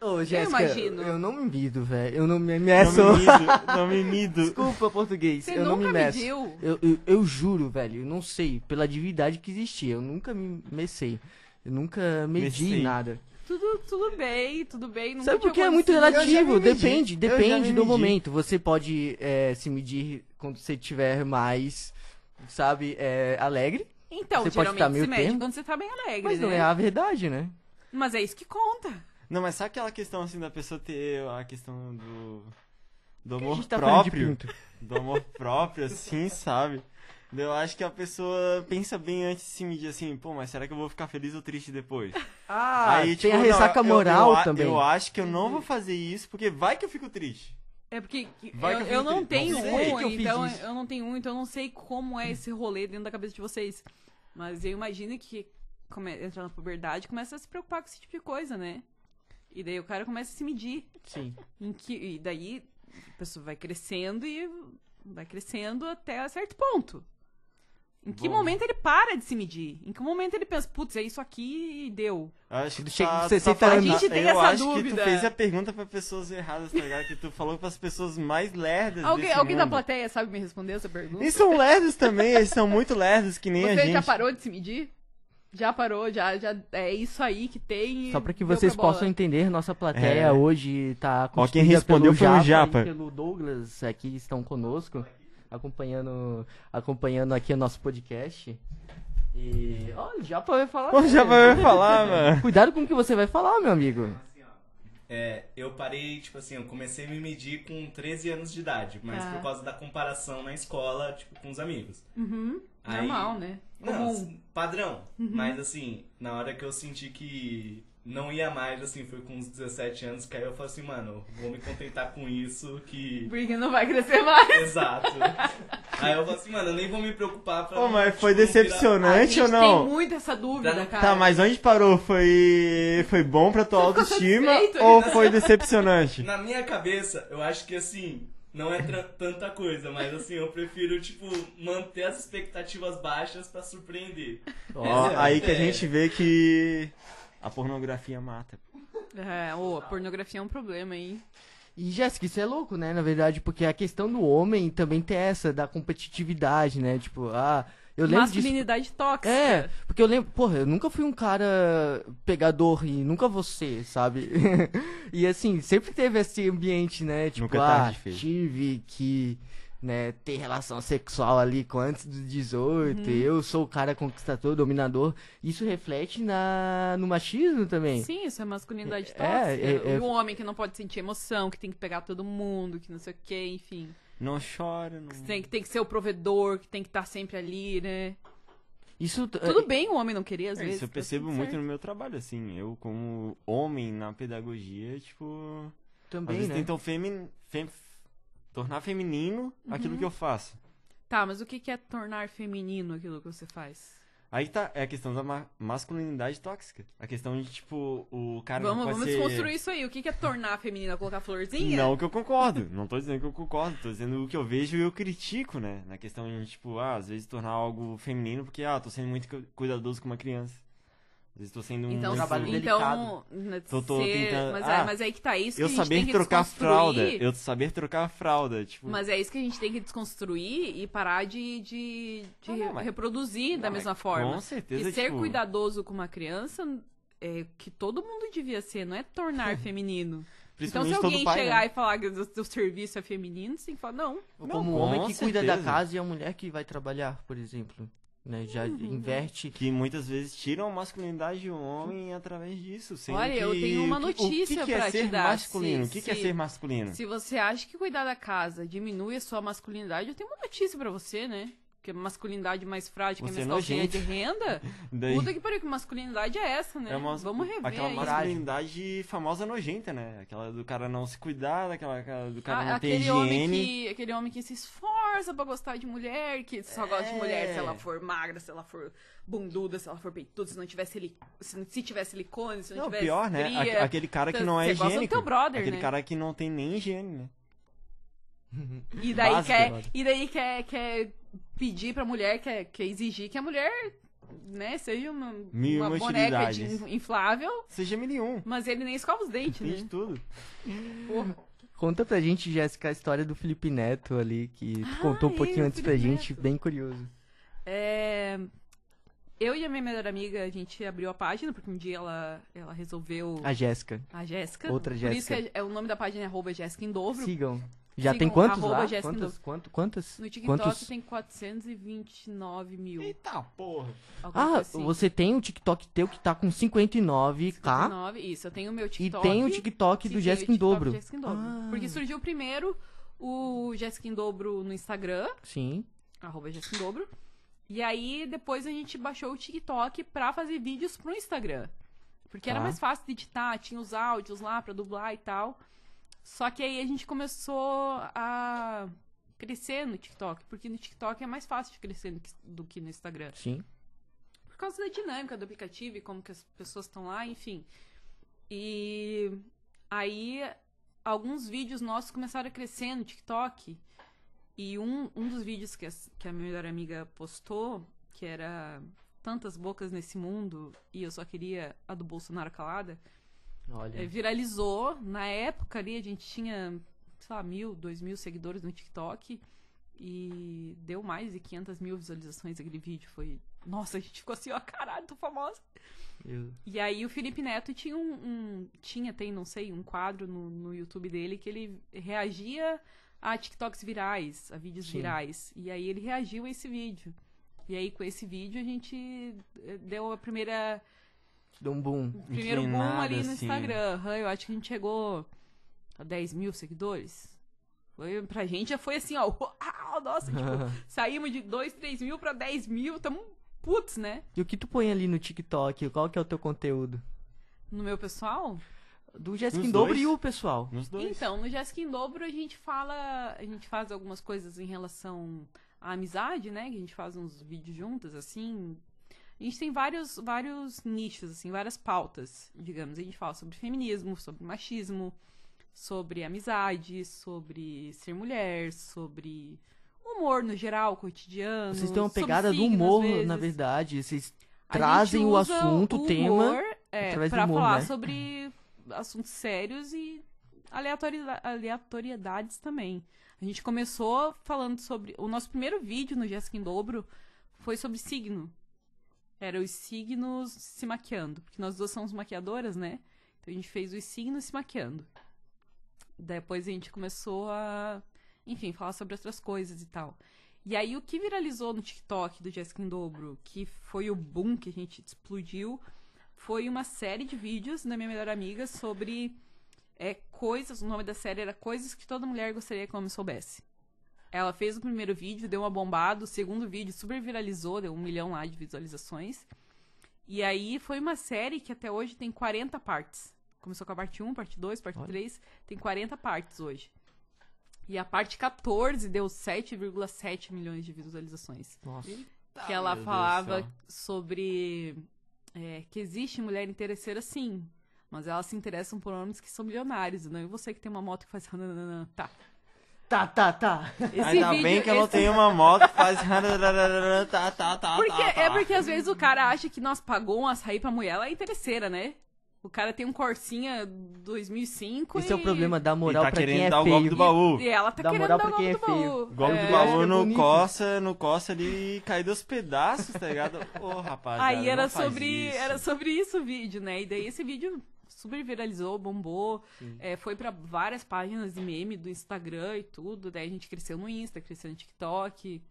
Ô, Jéssica, imagino. eu não me mido, velho. Eu não me Não meço. me mido, não me mido. Desculpa, português. Você eu não me nunca meço. mediu. Eu, eu, eu juro, velho, eu não sei, pela divindade que existia, eu nunca me mecei. Eu nunca medi Mecei. nada. Tudo, tudo bem, tudo bem. Nunca Sabe tinha porque é muito acontecido. relativo, Eu já me medi. depende, Eu já depende me do medi. momento. Você pode é, se medir quando você estiver mais, sabe, é, alegre, Então, Você pode geralmente ficar meio se mede termo, quando você tá bem alegre, mas né? não é a verdade, né? Mas é isso que conta. Não, mas sabe aquela questão assim da pessoa ter a questão do. Do amor tá próprio? Do amor próprio, assim, sabe? Eu acho que a pessoa pensa bem antes de se medir assim, pô, mas será que eu vou ficar feliz ou triste depois? Ah, tem tipo, a não, ressaca eu- moral eu, a- também. Eu acho que eu não vou fazer isso, porque vai que eu fico triste. É porque Vai eu, que eu eu não tenho não um, eu então isso. eu não tenho um, então eu não sei como é esse rolê dentro da cabeça de vocês. Mas eu imagino que come, entra na puberdade começa a se preocupar com esse tipo de coisa, né? E daí o cara começa a se medir. Sim. Em que, e daí a pessoa vai crescendo e vai crescendo até certo ponto. Em que Bom. momento ele para de se medir? Em que momento ele pensa, putz, é isso aqui e deu? Acho que Chega tá, com tu 60 tá anos. A gente tem eu essa acho que dúvida. tu fez a pergunta pra pessoas erradas, tá ligado? Que tu falou pras pessoas mais lerdas Alguém, desse alguém da mundo. plateia sabe me responder essa pergunta? Eles são lerdos também, eles são muito lerdos, que nem a Você gente. já parou de se medir? Já parou, já, já é isso aí que tem. Só pra que vocês possam entender, nossa plateia É. hoje tá Ó, quem respondeu pelo foi o Japa Japa. e pelo Douglas, aqui estão conosco, acompanhando, acompanhando aqui o nosso podcast. E, ó, o Japa vai falar. Já né? vai falar, mano. Cuidado com o que você vai falar, meu amigo. É, eu parei, tipo assim, eu comecei a me medir com 13 anos de idade, mas Tá. por causa da comparação na escola, tipo, com os amigos. Uhum. Aí- Normal, né? Não, Comum. padrão. Mas assim, na hora que eu senti que não ia mais, assim, foi com uns 17 anos, que aí eu falei assim, mano, vou me contentar com isso, que. Porque não vai crescer mais. Exato. aí eu falei assim, mano, eu nem vou me preocupar pra. Pô, mas foi tipo, virar- A decepcionante gente ou não? tem muito essa dúvida, Pra não- cara. Tá, mas onde parou? Foi foi bom pra tua autoestima satisfeito ou foi decepcionante? Na minha cabeça, eu acho que assim, não é tanta coisa, mas assim, eu prefiro, tipo, manter as expectativas baixas pra surpreender. Ó, É, aí que a é. gente vê que a pornografia mata. É, ô, a pornografia é um problema, hein? E Jéssica, isso é louco, né? Na verdade, porque a questão do homem também tem essa, da competitividade, né? Tipo, ah, eu lembro disso. Masculinidade tóxica. É, porque eu lembro, porra, eu nunca fui um cara pegador e nunca ser, sabe? e assim, sempre teve esse ambiente, né? Tipo, Nunca é ah, tive que, né, ter relação sexual ali com antes dos 18, Uhum. eu sou o cara conquistador, dominador. Isso reflete na, no machismo também. Sim, isso é masculinidade É, tóxica. é, é- O homem que não pode sentir emoção, que tem que pegar todo mundo, que não sei o que, enfim. Não chora, não. Que tem, que tem que ser o provedor, que tem que estar sempre ali, né? Isso Tudo bem o homem não querer, às É, vezes. isso eu tá percebo muito certo. no meu trabalho, assim. Eu, como homem na pedagogia, tipo. Às também, vezes né? tentam femin... fem- tornar feminino Uhum. aquilo que eu faço. Tá, mas o que que é tornar feminino aquilo que você faz? Aí tá, é a questão da ma- masculinidade tóxica. A questão de, tipo, o cara vamos não pode vamos ser... desconstruir isso aí. O que é tornar feminino? Colocar florzinha? Não que eu concordo, não tô dizendo que eu concordo, tô dizendo o que eu vejo e eu critico, né? Na questão de, tipo, ah, às vezes tornar algo feminino porque, ah, tô sendo muito cu- cuidadoso com uma criança. Vezes tô sendo Então, muito... trabalho então Tô- tô ser- tentando- mas, Ah, é, mas é aí que tá isso que Eu a gente tem saber que trocar desconstruir. fralda, eu saber trocar fralda, tipo... Mas é isso que a gente tem que desconstruir e parar de, de, de Ah, não, mas- reproduzir da Não, mesma mas forma. Com certeza, E ser tipo, cuidadoso com uma criança é que todo mundo devia ser, não é tornar feminino. Então, se alguém pai, chegar né? e falar que o seu serviço é feminino, você tem que falar, não. Ou Não, como o homem que cuida da certeza. casa e a mulher que vai trabalhar, por exemplo. Né? Já Uhum. inverte. Que muitas vezes tiram a masculinidade do homem através disso. Sendo Olha, eu que- tenho uma o que- notícia que é pra te ser dar, masculino? se- o que, que é se- ser masculino? Se você acha que cuidar da casa diminui a sua masculinidade, eu tenho uma notícia pra você, né? Que a masculinidade mais frágil, que Você é é nojento. de renda. Daí- Puta que pariu, que masculinidade é essa, né? É uma, Vamos rever aquela aí. masculinidade famosa nojenta, né? Aquela do cara não se cuidar, daquela aquela do cara Ah, não ter aquele, homem higiene. que, aquele homem que se esforça pra gostar de mulher, que só gosta de mulher se ela É. for magra, se ela for bunduda, se ela for peituda, se não tiver silicone, se, se tiver silicone, se não, Não, tiver pior, né? estria. A- aquele cara que Você- não é você gosta do higiênico. teu brother, aquele né? cara que não tem nem higiene, né? E daí, Básico, quer, e daí quer, quer pedir pra mulher, quer, quer exigir que a mulher, né, seja uma, Mil uma boneca de inflável, Seja mil e um. mas ele nem escova os dentes, Tem de né? tudo. Porra. Conta pra gente, Jéssica, a história do Felipe Neto ali, que tu contou um é, pouquinho antes pra Felipe gente, Neto. bem curioso. É, Eu e a minha melhor amiga, a gente abriu a página, porque um dia ela, ela resolveu... A Jéssica. A Jéssica. Outra Por isso Jéssica. que é, é o nome da página é arroba Jéssica em dobro. Sigam. Já Sigam tem quantos lá? Quantas? Quanto, quantas? No TikTok quantos? tem 429 mil. Eita porra. alguma Ah, coisa assim. você tem o TikTok teu que tá com 59k 59, isso, eu tenho o meu e TikTok. tem o TikTok Sim, do tem o Jéssica em TikTok dobro. do Jéssica em dobro. Ah. Porque surgiu primeiro o Jéssica em dobro no Instagram, Sim. arroba Jéssica em dobro. E aí depois a gente baixou o TikTok pra fazer vídeos pro Instagram. Porque era Tá. mais fácil de editar, tinha os áudios lá pra dublar e tal. Só que aí a gente começou a crescer no TikTok, porque no TikTok é mais fácil de crescer do que, no Instagram. Sim. Por causa da dinâmica do aplicativo e como que as pessoas estão lá, enfim. E aí alguns vídeos nossos começaram a crescer no TikTok. E um, um dos vídeos que a, que a minha melhor amiga postou, que era tantas bocas nesse mundo e eu só queria a do Bolsonaro calada, Olha. é, viralizou. Na época ali a gente tinha, sei lá, mil, dois mil seguidores no TikTok. E deu mais de 500 mil visualizações aquele vídeo. Foi. Nossa, a gente ficou assim, ó, caralho, tô famosa. Eu- E aí o Felipe Neto tinha um. um- tinha, tem, não sei, um quadro no, no YouTube dele que ele reagia a TikToks virais, a vídeos Sim. virais. E aí ele reagiu a esse vídeo. E aí com esse vídeo a gente eh, deu a primeira. Deu um boom. o primeiro boom Inclinada, ali no assim. Instagram. Aham, Eu acho que a gente chegou a 10 mil seguidores. Foi, pra gente já foi assim, ó. Uau, nossa, tipo, saímos de 2, 3 mil pra 10 mil. Tamo putz, né? E o que tu põe ali no TikTok? Qual que é o teu conteúdo? No meu pessoal. Do Jéssica Nos em dobro e o pessoal. Nos dois. Então, no Jéssica em Dobro a gente fala, a gente faz algumas coisas em relação à amizade, né? Que a gente faz uns vídeos juntas, assim. A gente tem vários, vários nichos, assim, várias pautas, digamos. A gente fala sobre feminismo, sobre machismo, sobre amizade, sobre ser mulher, sobre humor no geral, cotidiano. Vocês têm uma pegada do signo, humor, na verdade. Vocês trazem o assunto, o tema, humor, é, através do pra humor, falar né? sobre assuntos sérios e aleatoriedades também. A gente começou falando sobre. O nosso primeiro vídeo no Jéssica em Dobro foi sobre signo. Era os signos se maquiando. Porque nós duas somos maquiadoras, né? Então a gente fez os signos se maquiando. Depois a gente começou a, enfim, falar sobre outras coisas e tal. E aí o que viralizou no TikTok do Jéssica em Dobro, que foi o boom que a gente explodiu, foi uma série de vídeos da minha melhor amiga sobre é, coisas, o nome da série era Coisas que toda mulher gostaria que o homem soubesse. Ela fez o primeiro vídeo, deu uma bombada, o segundo vídeo super viralizou, deu um milhão lá de visualizações. E aí foi uma série que até hoje tem 40 partes. Começou com a parte 1, parte 2, parte Olha. 3, tem 40 partes hoje. E a parte 14 deu 7,7 milhões de visualizações. Nossa. que ela meu falava sobre é, que existe mulher interesseira sim, mas elas se interessam por homens que são milionários, não e você que tem uma moto que faz. Tá. Tá, tá, tá. Esse Ainda vídeo, bem que eu não esse- tenho uma moto que faz. tá, tá, tá, Porque, tá, tá. é porque às vezes o cara acha que nós pagou um açaí pra mulher, ela é interesseira, né? O cara tem um Corsinha 2005 Esse e... é o problema, dar moral e tá pra quem querendo é dar o golpe do baú. E ela tá Dá querendo moral dar o quem golpe é do feio. baú. Golpe É. do baú que é no coça, no coça ali cai dos pedaços, tá ligado? Ô, rapaz. Aí era sobre, era sobre isso o vídeo, né? E daí esse vídeo super viralizou, bombou, é, foi pra várias páginas de meme do Instagram e tudo. Daí a gente cresceu no Insta, cresceu no TikTok.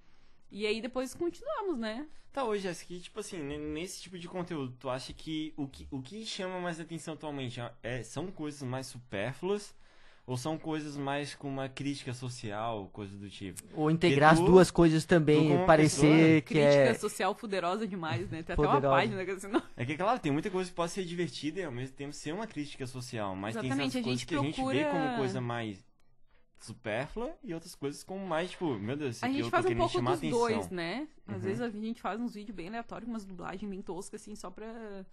E aí depois continuamos, né? Tá, hoje, Jéssica, que, tipo assim, nesse tipo de conteúdo, tu acha que o que, o que chama mais atenção atualmente é, são coisas mais supérfluas ou são coisas mais com uma crítica social, coisa do tipo? Ou integrar as tu- duas coisas também, como parecer pessoa, que Crítica é... social fuderosa demais, né? Tem até Poderosa. uma página que assim, não... É que, claro, tem muita coisa que pode ser divertida e ao mesmo tempo ser uma crítica social, mas Exatamente, tem a certas coisas gente que a gente vê procura- como coisa mais supérflua e outras coisas como mais, tipo, meu Deus, A gente eu faz um pouco dos atenção. dois, né? Às Uhum. vezes a gente faz uns vídeos bem aleatórios, umas dublagens bem toscas, assim, só pra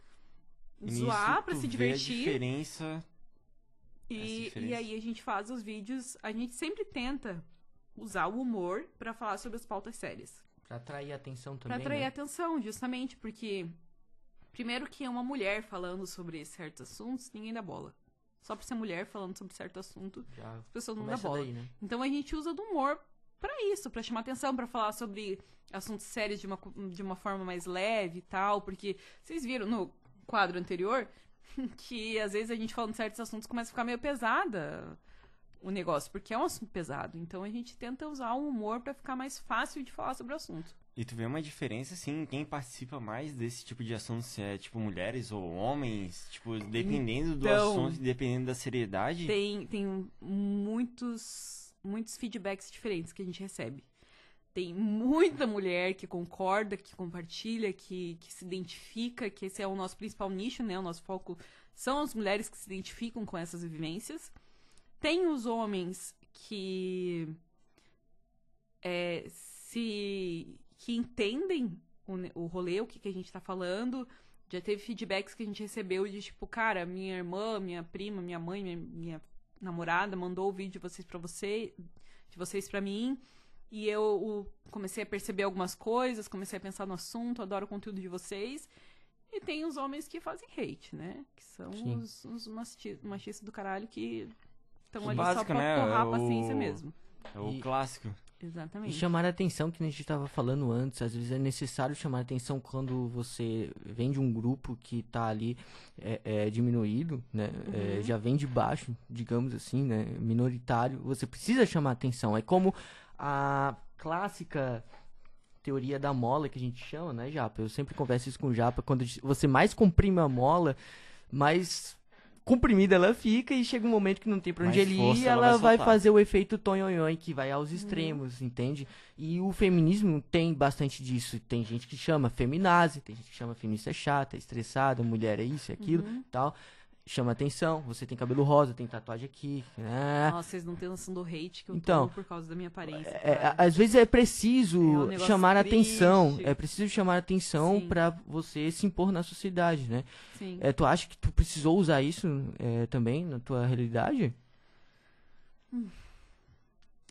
E nisso zoar, pra tu se vê divertir. a diferença E, Essa e diferença. aí a gente faz os vídeos, a gente sempre tenta usar o humor pra falar sobre as pautas sérias. Pra atrair atenção Pra também, atrair né? atenção, justamente porque primeiro que é uma mulher falando sobre certos assuntos, ninguém dá bola. Só por ser mulher falando sobre certo assunto, Já as pessoas não dão bola. daí, né? Então a gente usa do humor pra isso, pra chamar atenção, pra falar sobre assuntos sérios de uma, de uma forma mais leve e tal, porque vocês viram no quadro anterior que às vezes a gente falando certos assuntos começa a ficar meio pesada o negócio, porque é um assunto pesado. Então a gente tenta usar o humor pra ficar mais fácil de falar sobre o assunto. E tu vê uma diferença, assim, em quem participa mais desse tipo de assunto, se é, tipo, mulheres ou homens, tipo, dependendo do Então, assunto, dependendo da seriedade. Tem, tem muitos, muitos feedbacks diferentes que a gente recebe. Tem muita mulher que concorda, que compartilha, que, que se identifica, que esse é o nosso principal nicho, né? O nosso foco são as mulheres que se identificam com essas vivências. tem os homens que é, se que entendem o, o rolê, o que, que a gente tá falando. Já teve feedbacks que a gente recebeu de tipo, cara, minha irmã, minha prima, minha mãe, minha, minha namorada mandou o vídeo de vocês para você, de vocês para mim. E eu o- comecei a perceber algumas coisas, comecei a pensar no assunto, adoro o conteúdo de vocês. E tem os homens que fazem hate, né? Que são Sim. os, os machi- machistas do caralho que estão O ali só básico, pra né? torrar a O- paciência mesmo. É o E- clássico. E Exatamente. chamar a atenção, que a gente estava falando antes, às vezes é necessário chamar a atenção quando você vem de um grupo que tá ali é, é, diminuído, né? É, Uhum. já vem de baixo, digamos assim, né? Minoritário. Você precisa chamar a atenção. É como a clássica teoria da mola que a gente chama, né, Japa? Eu sempre converso isso com o Japa. Quando você mais comprime a mola, mais comprimida ela fica e chega um momento que não tem pra onde Mais ele ir, ela ela, vai vai fazer o efeito tonhonhon, que vai aos extremos, entende? E o feminismo tem bastante disso. Tem gente que chama feminazi, tem gente que chama feminista chata, estressada, mulher é isso, é aquilo, Uhum. tal. Chama atenção, você tem cabelo rosa, tem tatuagem aqui, né? Nossa, vocês não têm noção do hate que eu Então, por causa da minha aparência. É, às vezes é preciso É um chamar a triste. atenção, é preciso chamar atenção pra você se impor na sociedade, né? Sim. É, tu acha que tu precisou usar isso é, também na tua realidade?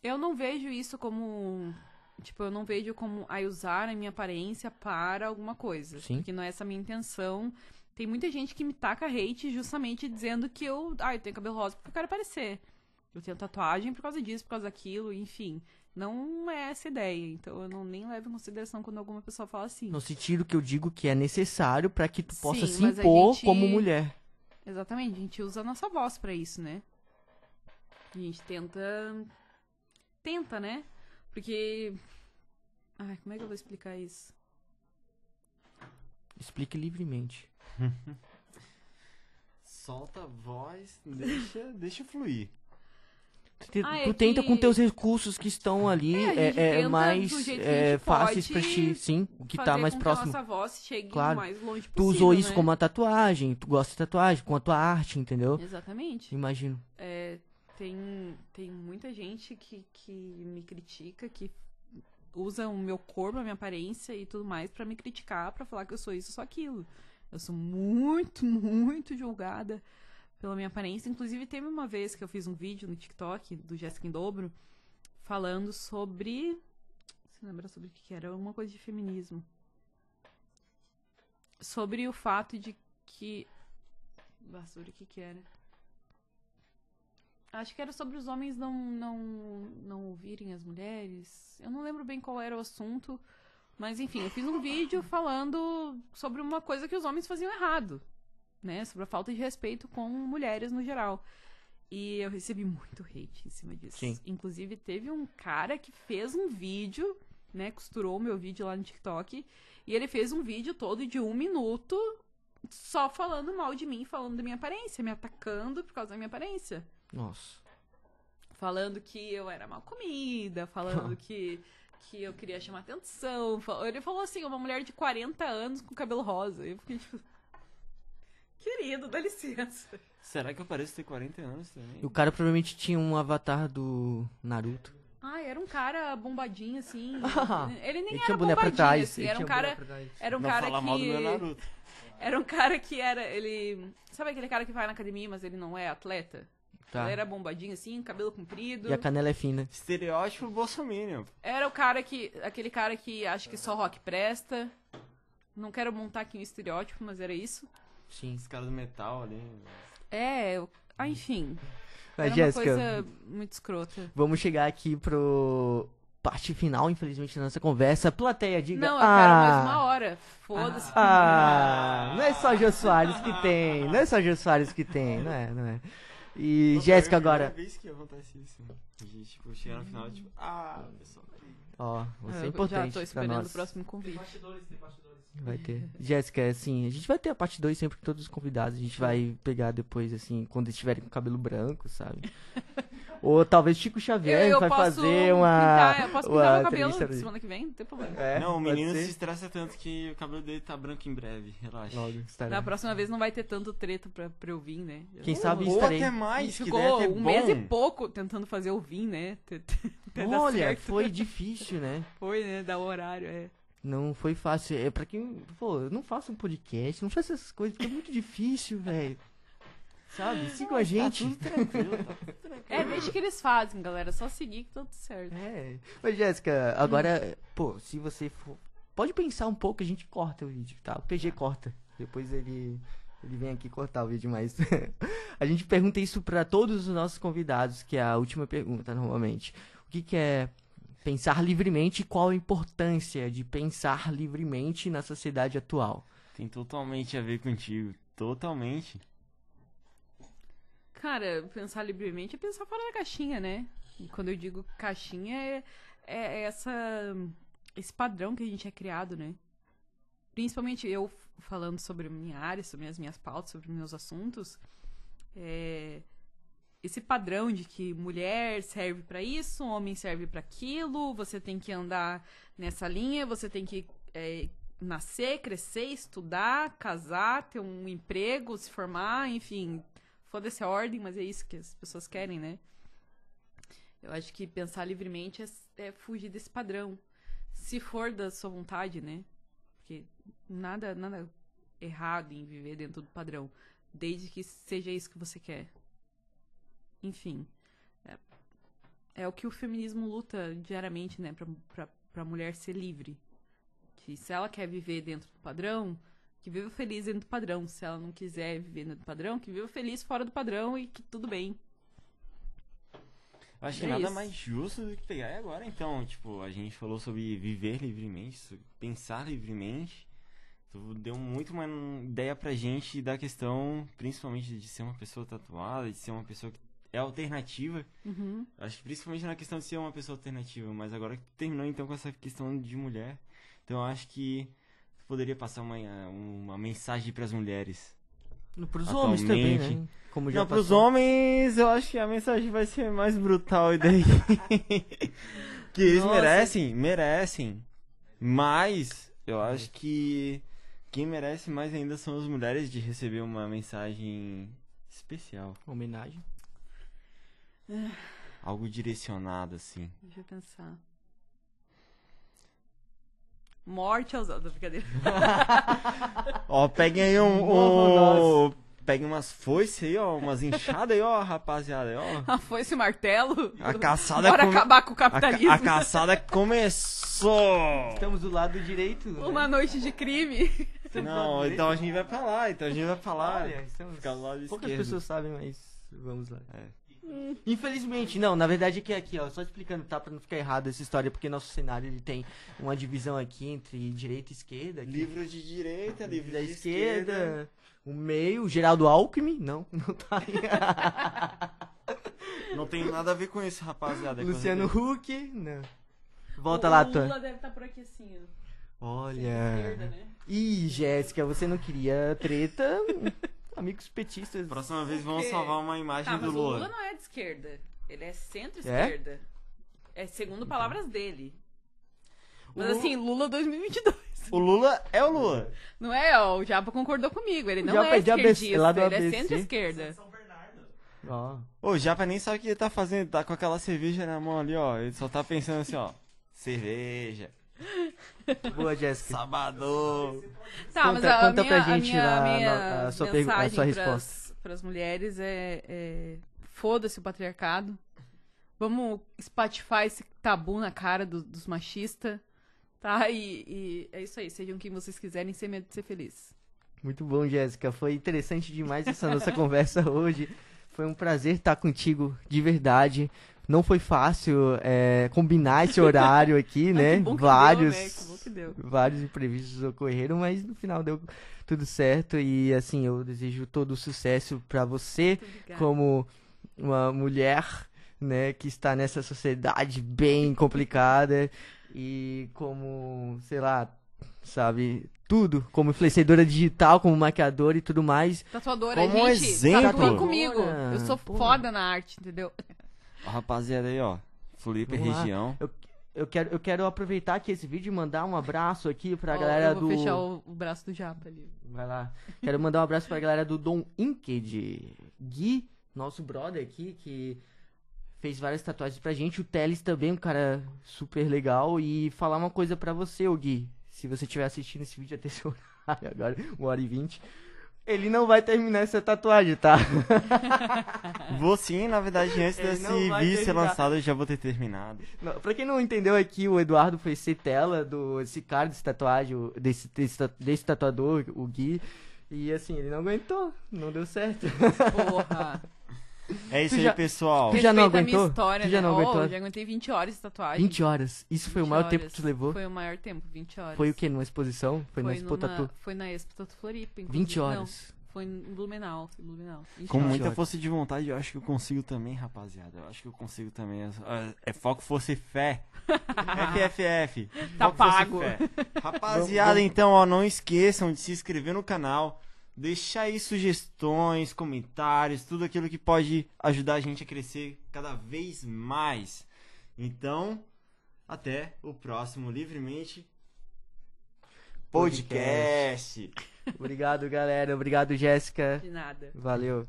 Eu não vejo isso como. Tipo, eu não vejo como a usar a minha aparência para alguma coisa. Sim. Porque não é essa a minha intenção. Tem muita gente que me taca hate justamente dizendo que eu. Ah, eu tenho cabelo rosa porque eu quero aparecer. Eu tenho tatuagem por causa disso, por causa daquilo, enfim. Não é essa ideia. Então eu não nem levo em consideração quando alguma pessoa fala assim. No sentido que eu digo que é necessário pra que tu possa Sim, se impor gente- como mulher. Exatamente, a gente usa a nossa voz pra isso, né? A gente tenta. Tenta, né? Porque. Ai, como é que eu vou explicar isso? Explique livremente. Solta a voz, deixa, deixa fluir. Tu, te- Ah, é tu tenta que- com teus recursos que estão ali É, é, é, mais é, fáceis pra ti, sim, o que tá mais próximo. Que a nossa voz chegue Claro. o mais longe Tu possível. usou isso né? como uma tatuagem, tu gosta de tatuagem, com a tua arte, entendeu? Exatamente. Imagino. É, tem, tem muita gente que, que me critica, que usa o meu corpo, a minha aparência e tudo mais pra me criticar, pra falar que eu sou isso, sou aquilo. Eu sou muito, muito julgada pela minha aparência. Inclusive, teve uma vez que eu fiz um vídeo no TikTok do Jéssica em Dobro falando sobre. Você lembra sobre o que que era? Alguma coisa de feminismo. Sobre o fato de que. Ah, sobre o que que era? Acho que era sobre os homens não, não, não ouvirem as mulheres. Eu não lembro bem qual era o assunto. Mas enfim, eu fiz um vídeo falando sobre uma coisa que os homens faziam errado. Né? Sobre a falta de respeito com mulheres no geral. E eu recebi muito hate em cima disso. Sim. Inclusive, teve um cara que fez um vídeo, né? Costurou o meu vídeo lá no TikTok. E ele fez um vídeo todo de um minuto só falando mal de mim, falando da minha aparência, me atacando por causa da minha aparência. Nossa. Falando que eu era mal comida, falando que, que eu queria chamar atenção. Ele falou assim, uma mulher de 40 anos com cabelo rosa. Eu fiquei tipo. Querido, dá licença. Será que eu pareço ter 40 anos também? E o cara provavelmente tinha um avatar do Naruto. Ah, era um cara bombadinho, assim. Ele nem Ele era tinha boné pra bombadinho, trás. assim. ele Era um cara. pra trás. Era um Não cara falar mal do meu que. Naruto. Era um cara que era. Ele. Sabe aquele cara que vai na academia, mas ele não é atleta? Tá. Ele era bombadinho assim, cabelo comprido. E a canela é fina. Estereótipo Bolsominion. Era o cara que. Aquele cara que acha que só rock presta. Não quero montar aqui um estereótipo, mas era isso. Sim. Esse cara do metal ali. É, eu- ah, enfim. Mas, era Jéssica, uma coisa muito escrota. vamos chegar aqui pro parte final, infelizmente, da nossa conversa. Plateia, diga. Não, eu ah, quero mais uma hora. Foda-se. Ah, não é só Jô Soares que tem. Não é só Jô Soares que tem, não é, não é. E Jéssica agora. Primeira vez que acontece isso. De, tipo, chegar no final, tipo, ah, pessoal. Ó, você é eu já importante tô esperando o próximo convite. Bastidores, tem bastidores. Vai ter. Jéssica, assim, a gente vai ter a parte 2 sempre com todos os convidados. A gente vai pegar depois, assim, quando estiverem com cabelo branco, sabe? Ou talvez Chico Xavier eu vai posso fazer uma. pintar, eu posso pintar uma meu cabelo semana que vem, não tem problema. É, não, o menino ser. se estressa tanto que o cabelo dele tá branco em breve. Relaxa. Logo estará. Da próxima vez não vai ter tanto treta pra, pra eu vir, né? Quem sabe Ou estarei. até A mais, ficou um mês e bom. pouco tentando fazer eu vir, né? Olha, certo. foi difícil, né? Foi, né? Dar o horário, é. Não foi fácil. É pra quem. Pô, não faça um podcast, não faça essas coisas, porque é muito difícil, velho. Sabe? Sigam a gente. Tá tudo tranquilo, tá tudo tranquilo. É, deixa que eles fazem, galera. Só seguir que tá tudo certo. É. Mas, Jéssica, agora, pô, se você for. Pode pensar um pouco, a gente corta o vídeo, tá? O PG corta. Depois ele. Ele vem aqui cortar o vídeo, mas. a gente pergunta isso pra todos os nossos convidados, que é a última pergunta, normalmente. O que, que é pensar livremente e qual a importância de pensar livremente na sociedade atual? Tem totalmente a ver contigo. Totalmente. Cara, pensar livremente é pensar fora da caixinha, né? E quando eu digo caixinha, é, é essa, esse padrão que a gente é criado, né? Principalmente eu falando sobre minha área, sobre as minhas pautas, sobre meus assuntos. É, esse padrão de que mulher serve pra isso, homem serve pra aquilo, você tem que andar nessa linha, você tem que é, nascer, crescer, estudar, casar, ter um emprego, se formar, enfim, foda-se a ordem, mas é isso que as pessoas querem, né? Eu acho que pensar livremente é, é fugir desse padrão. Se for da sua vontade, né? Porque nada, nada errado em viver dentro do padrão. Desde que seja isso que você quer. Enfim. É, é o que o feminismo luta diariamente, né? Pra, pra, pra mulher ser livre. Que se ela quer viver dentro do padrão, que viva feliz dentro do padrão. Se ela não quiser viver dentro do padrão, que viva feliz fora do padrão e que tudo bem. Eu acho que É nada isso. mais justo do que pegar e agora, então. Tipo, a gente falou sobre viver livremente, pensar livremente. Tu deu muito uma ideia pra gente da questão, principalmente de ser uma pessoa tatuada, de ser uma pessoa que é alternativa. Uhum. Acho que principalmente na questão de ser uma pessoa alternativa, mas agora que tu terminou então com essa questão de mulher, então eu acho que poderia passar uma, uma mensagem pras mulheres. Pros homens também, né? Como já Não, pros passou. homens, eu acho que a mensagem vai ser mais brutal e daí. que eles Nossa. merecem, merecem. Mas eu acho que quem merece mais ainda são as mulheres de receber uma mensagem especial. Homenagem. Algo direcionado, assim. Deixa eu pensar. Morte aos outros, brincadeira. Ó, peguem aí um. Um peguem umas foices aí, ó. Umas inchadas aí, ó, rapaziada. aí, Ó. Ah, foi esse martelo? A caçada Bora come- acabar com o A, ca- capitalismo. a caçada começou! Estamos do lado direito. né? Uma noite de crime. Estamos Não, então a gente vai pra lá, então a gente vai pra lá. Olha, estamos... Ficar do lado Poucas esquerdo. pessoas sabem, mas vamos lá. É. Infelizmente, não, na verdade é que aqui, ó, só explicando, tá, pra não ficar errado essa história, porque nosso cenário ele tem uma divisão aqui entre direita e esquerda. aqui. Livro de direita, livro da de esquerda, esquerda. o meio, Geraldo Alckmin, não, não tá aí. Não tem nada a ver com isso, rapaziada. é Luciano Huck, não. Volta lá, O Tuan. Lula deve estar por aqui assim, ó. Olha. Esquerda, né? Ih, Jéssica, você não queria treta? Amigos petistas. Próxima vez vamos Porque- salvar uma imagem Tá, do mas o Lula. Lula não é de esquerda. Ele é centro-esquerda. É? segundo palavras dele. Mas Lula- assim, Lula 2022. O Lula é o Lula. Não é, ó, o Japa concordou comigo. Ele não Japa é é de ABC, esquerdista, do ele é ABC. centro-esquerda. São Bernardo. Ó. Ô, o Japa nem sabe o que ele tá fazendo. Tá com aquela cerveja na mão ali, ó. Ele só tá pensando assim, ó. Cerveja. Boa, Jéssica. Sabador. Tá, Conta- mas a, conta minha, pra a gente minha, lá a minha a- a sua pergu- a sua pras, resposta. pras mulheres é, é foda-se o patriarcado. Vamos espatifar esse tabu na cara do- dos machistas, tá? E, e é isso aí, sejam quem vocês quiserem, sem medo de ser feliz. Muito bom, Jéssica. Foi interessante demais essa nossa conversa hoje. Foi um prazer estar contigo, de verdade. Não foi fácil é, combinar esse horário aqui, né? Que bom que Vários. Deu, né? Que bom que deu. vários imprevistos ocorreram, mas no final deu tudo certo e assim, eu desejo todo o sucesso pra você obrigada. como uma mulher, né, que está nessa sociedade bem complicada e como, sei lá, sabe, tudo, como influenciadora digital, como maquiadora e tudo mais. Tatuadora, Como gente, exemplo. tatuem comigo. Eu sou porra. foda na arte, entendeu? Rapaziada aí, ó. Floripa lá. região. Eu quero, eu quero aproveitar aqui esse vídeo e mandar um abraço aqui pra Ó, galera eu vou do. fechar o, o braço do Japa ali. Vai lá. Quero mandar um abraço pra galera do Dom Inked. Gui, nosso brother aqui, que fez várias tatuagens pra gente. O Teles também, um cara super legal. E falar uma coisa pra você, ô Gui. Se você estiver assistindo esse vídeo até esse horário agora, 1 hora e 20. Ele não vai terminar essa tatuagem, tá? Vou sim, na verdade, antes Ele desse vídeo ser lançado, eu já vou ter terminado. Não, pra quem não entendeu aqui, o Eduardo foi ser tela do esse cara desse tatuagem, desse, desse, desse tatuador, o Gui. E assim, ele não aguentou, não deu certo. Porra. É isso Tu aí, já- pessoal. Tu já não aguentou? história, Tu já né? não aguentou? eu já aguentei 20 horas de tatuagem. 20 horas. Isso foi o 20 maior tempo que horas. tu levou? Foi o maior tempo, 20 horas. Foi o que? Numa exposição? Foi, na Expo numa- Tatu? Foi na Expo Tatu Floripa. 20 inclusive. Não, horas. foi em Blumenau. Foi em Blumenau. 20 Com horas. muita horas. força de vontade, eu acho que eu consigo também, rapaziada. Eu acho que eu consigo também. É- É foco, força e fé. FFF. Tá pago. fé. Rapaziada, então, ó, não esqueçam de se inscrever no canal. Deixar aí sugestões, comentários, tudo aquilo que pode ajudar a gente a crescer cada vez mais. Então, até o próximo Livremente Podcast. Obrigado, galera. Obrigado, Jéssica. De nada. Valeu.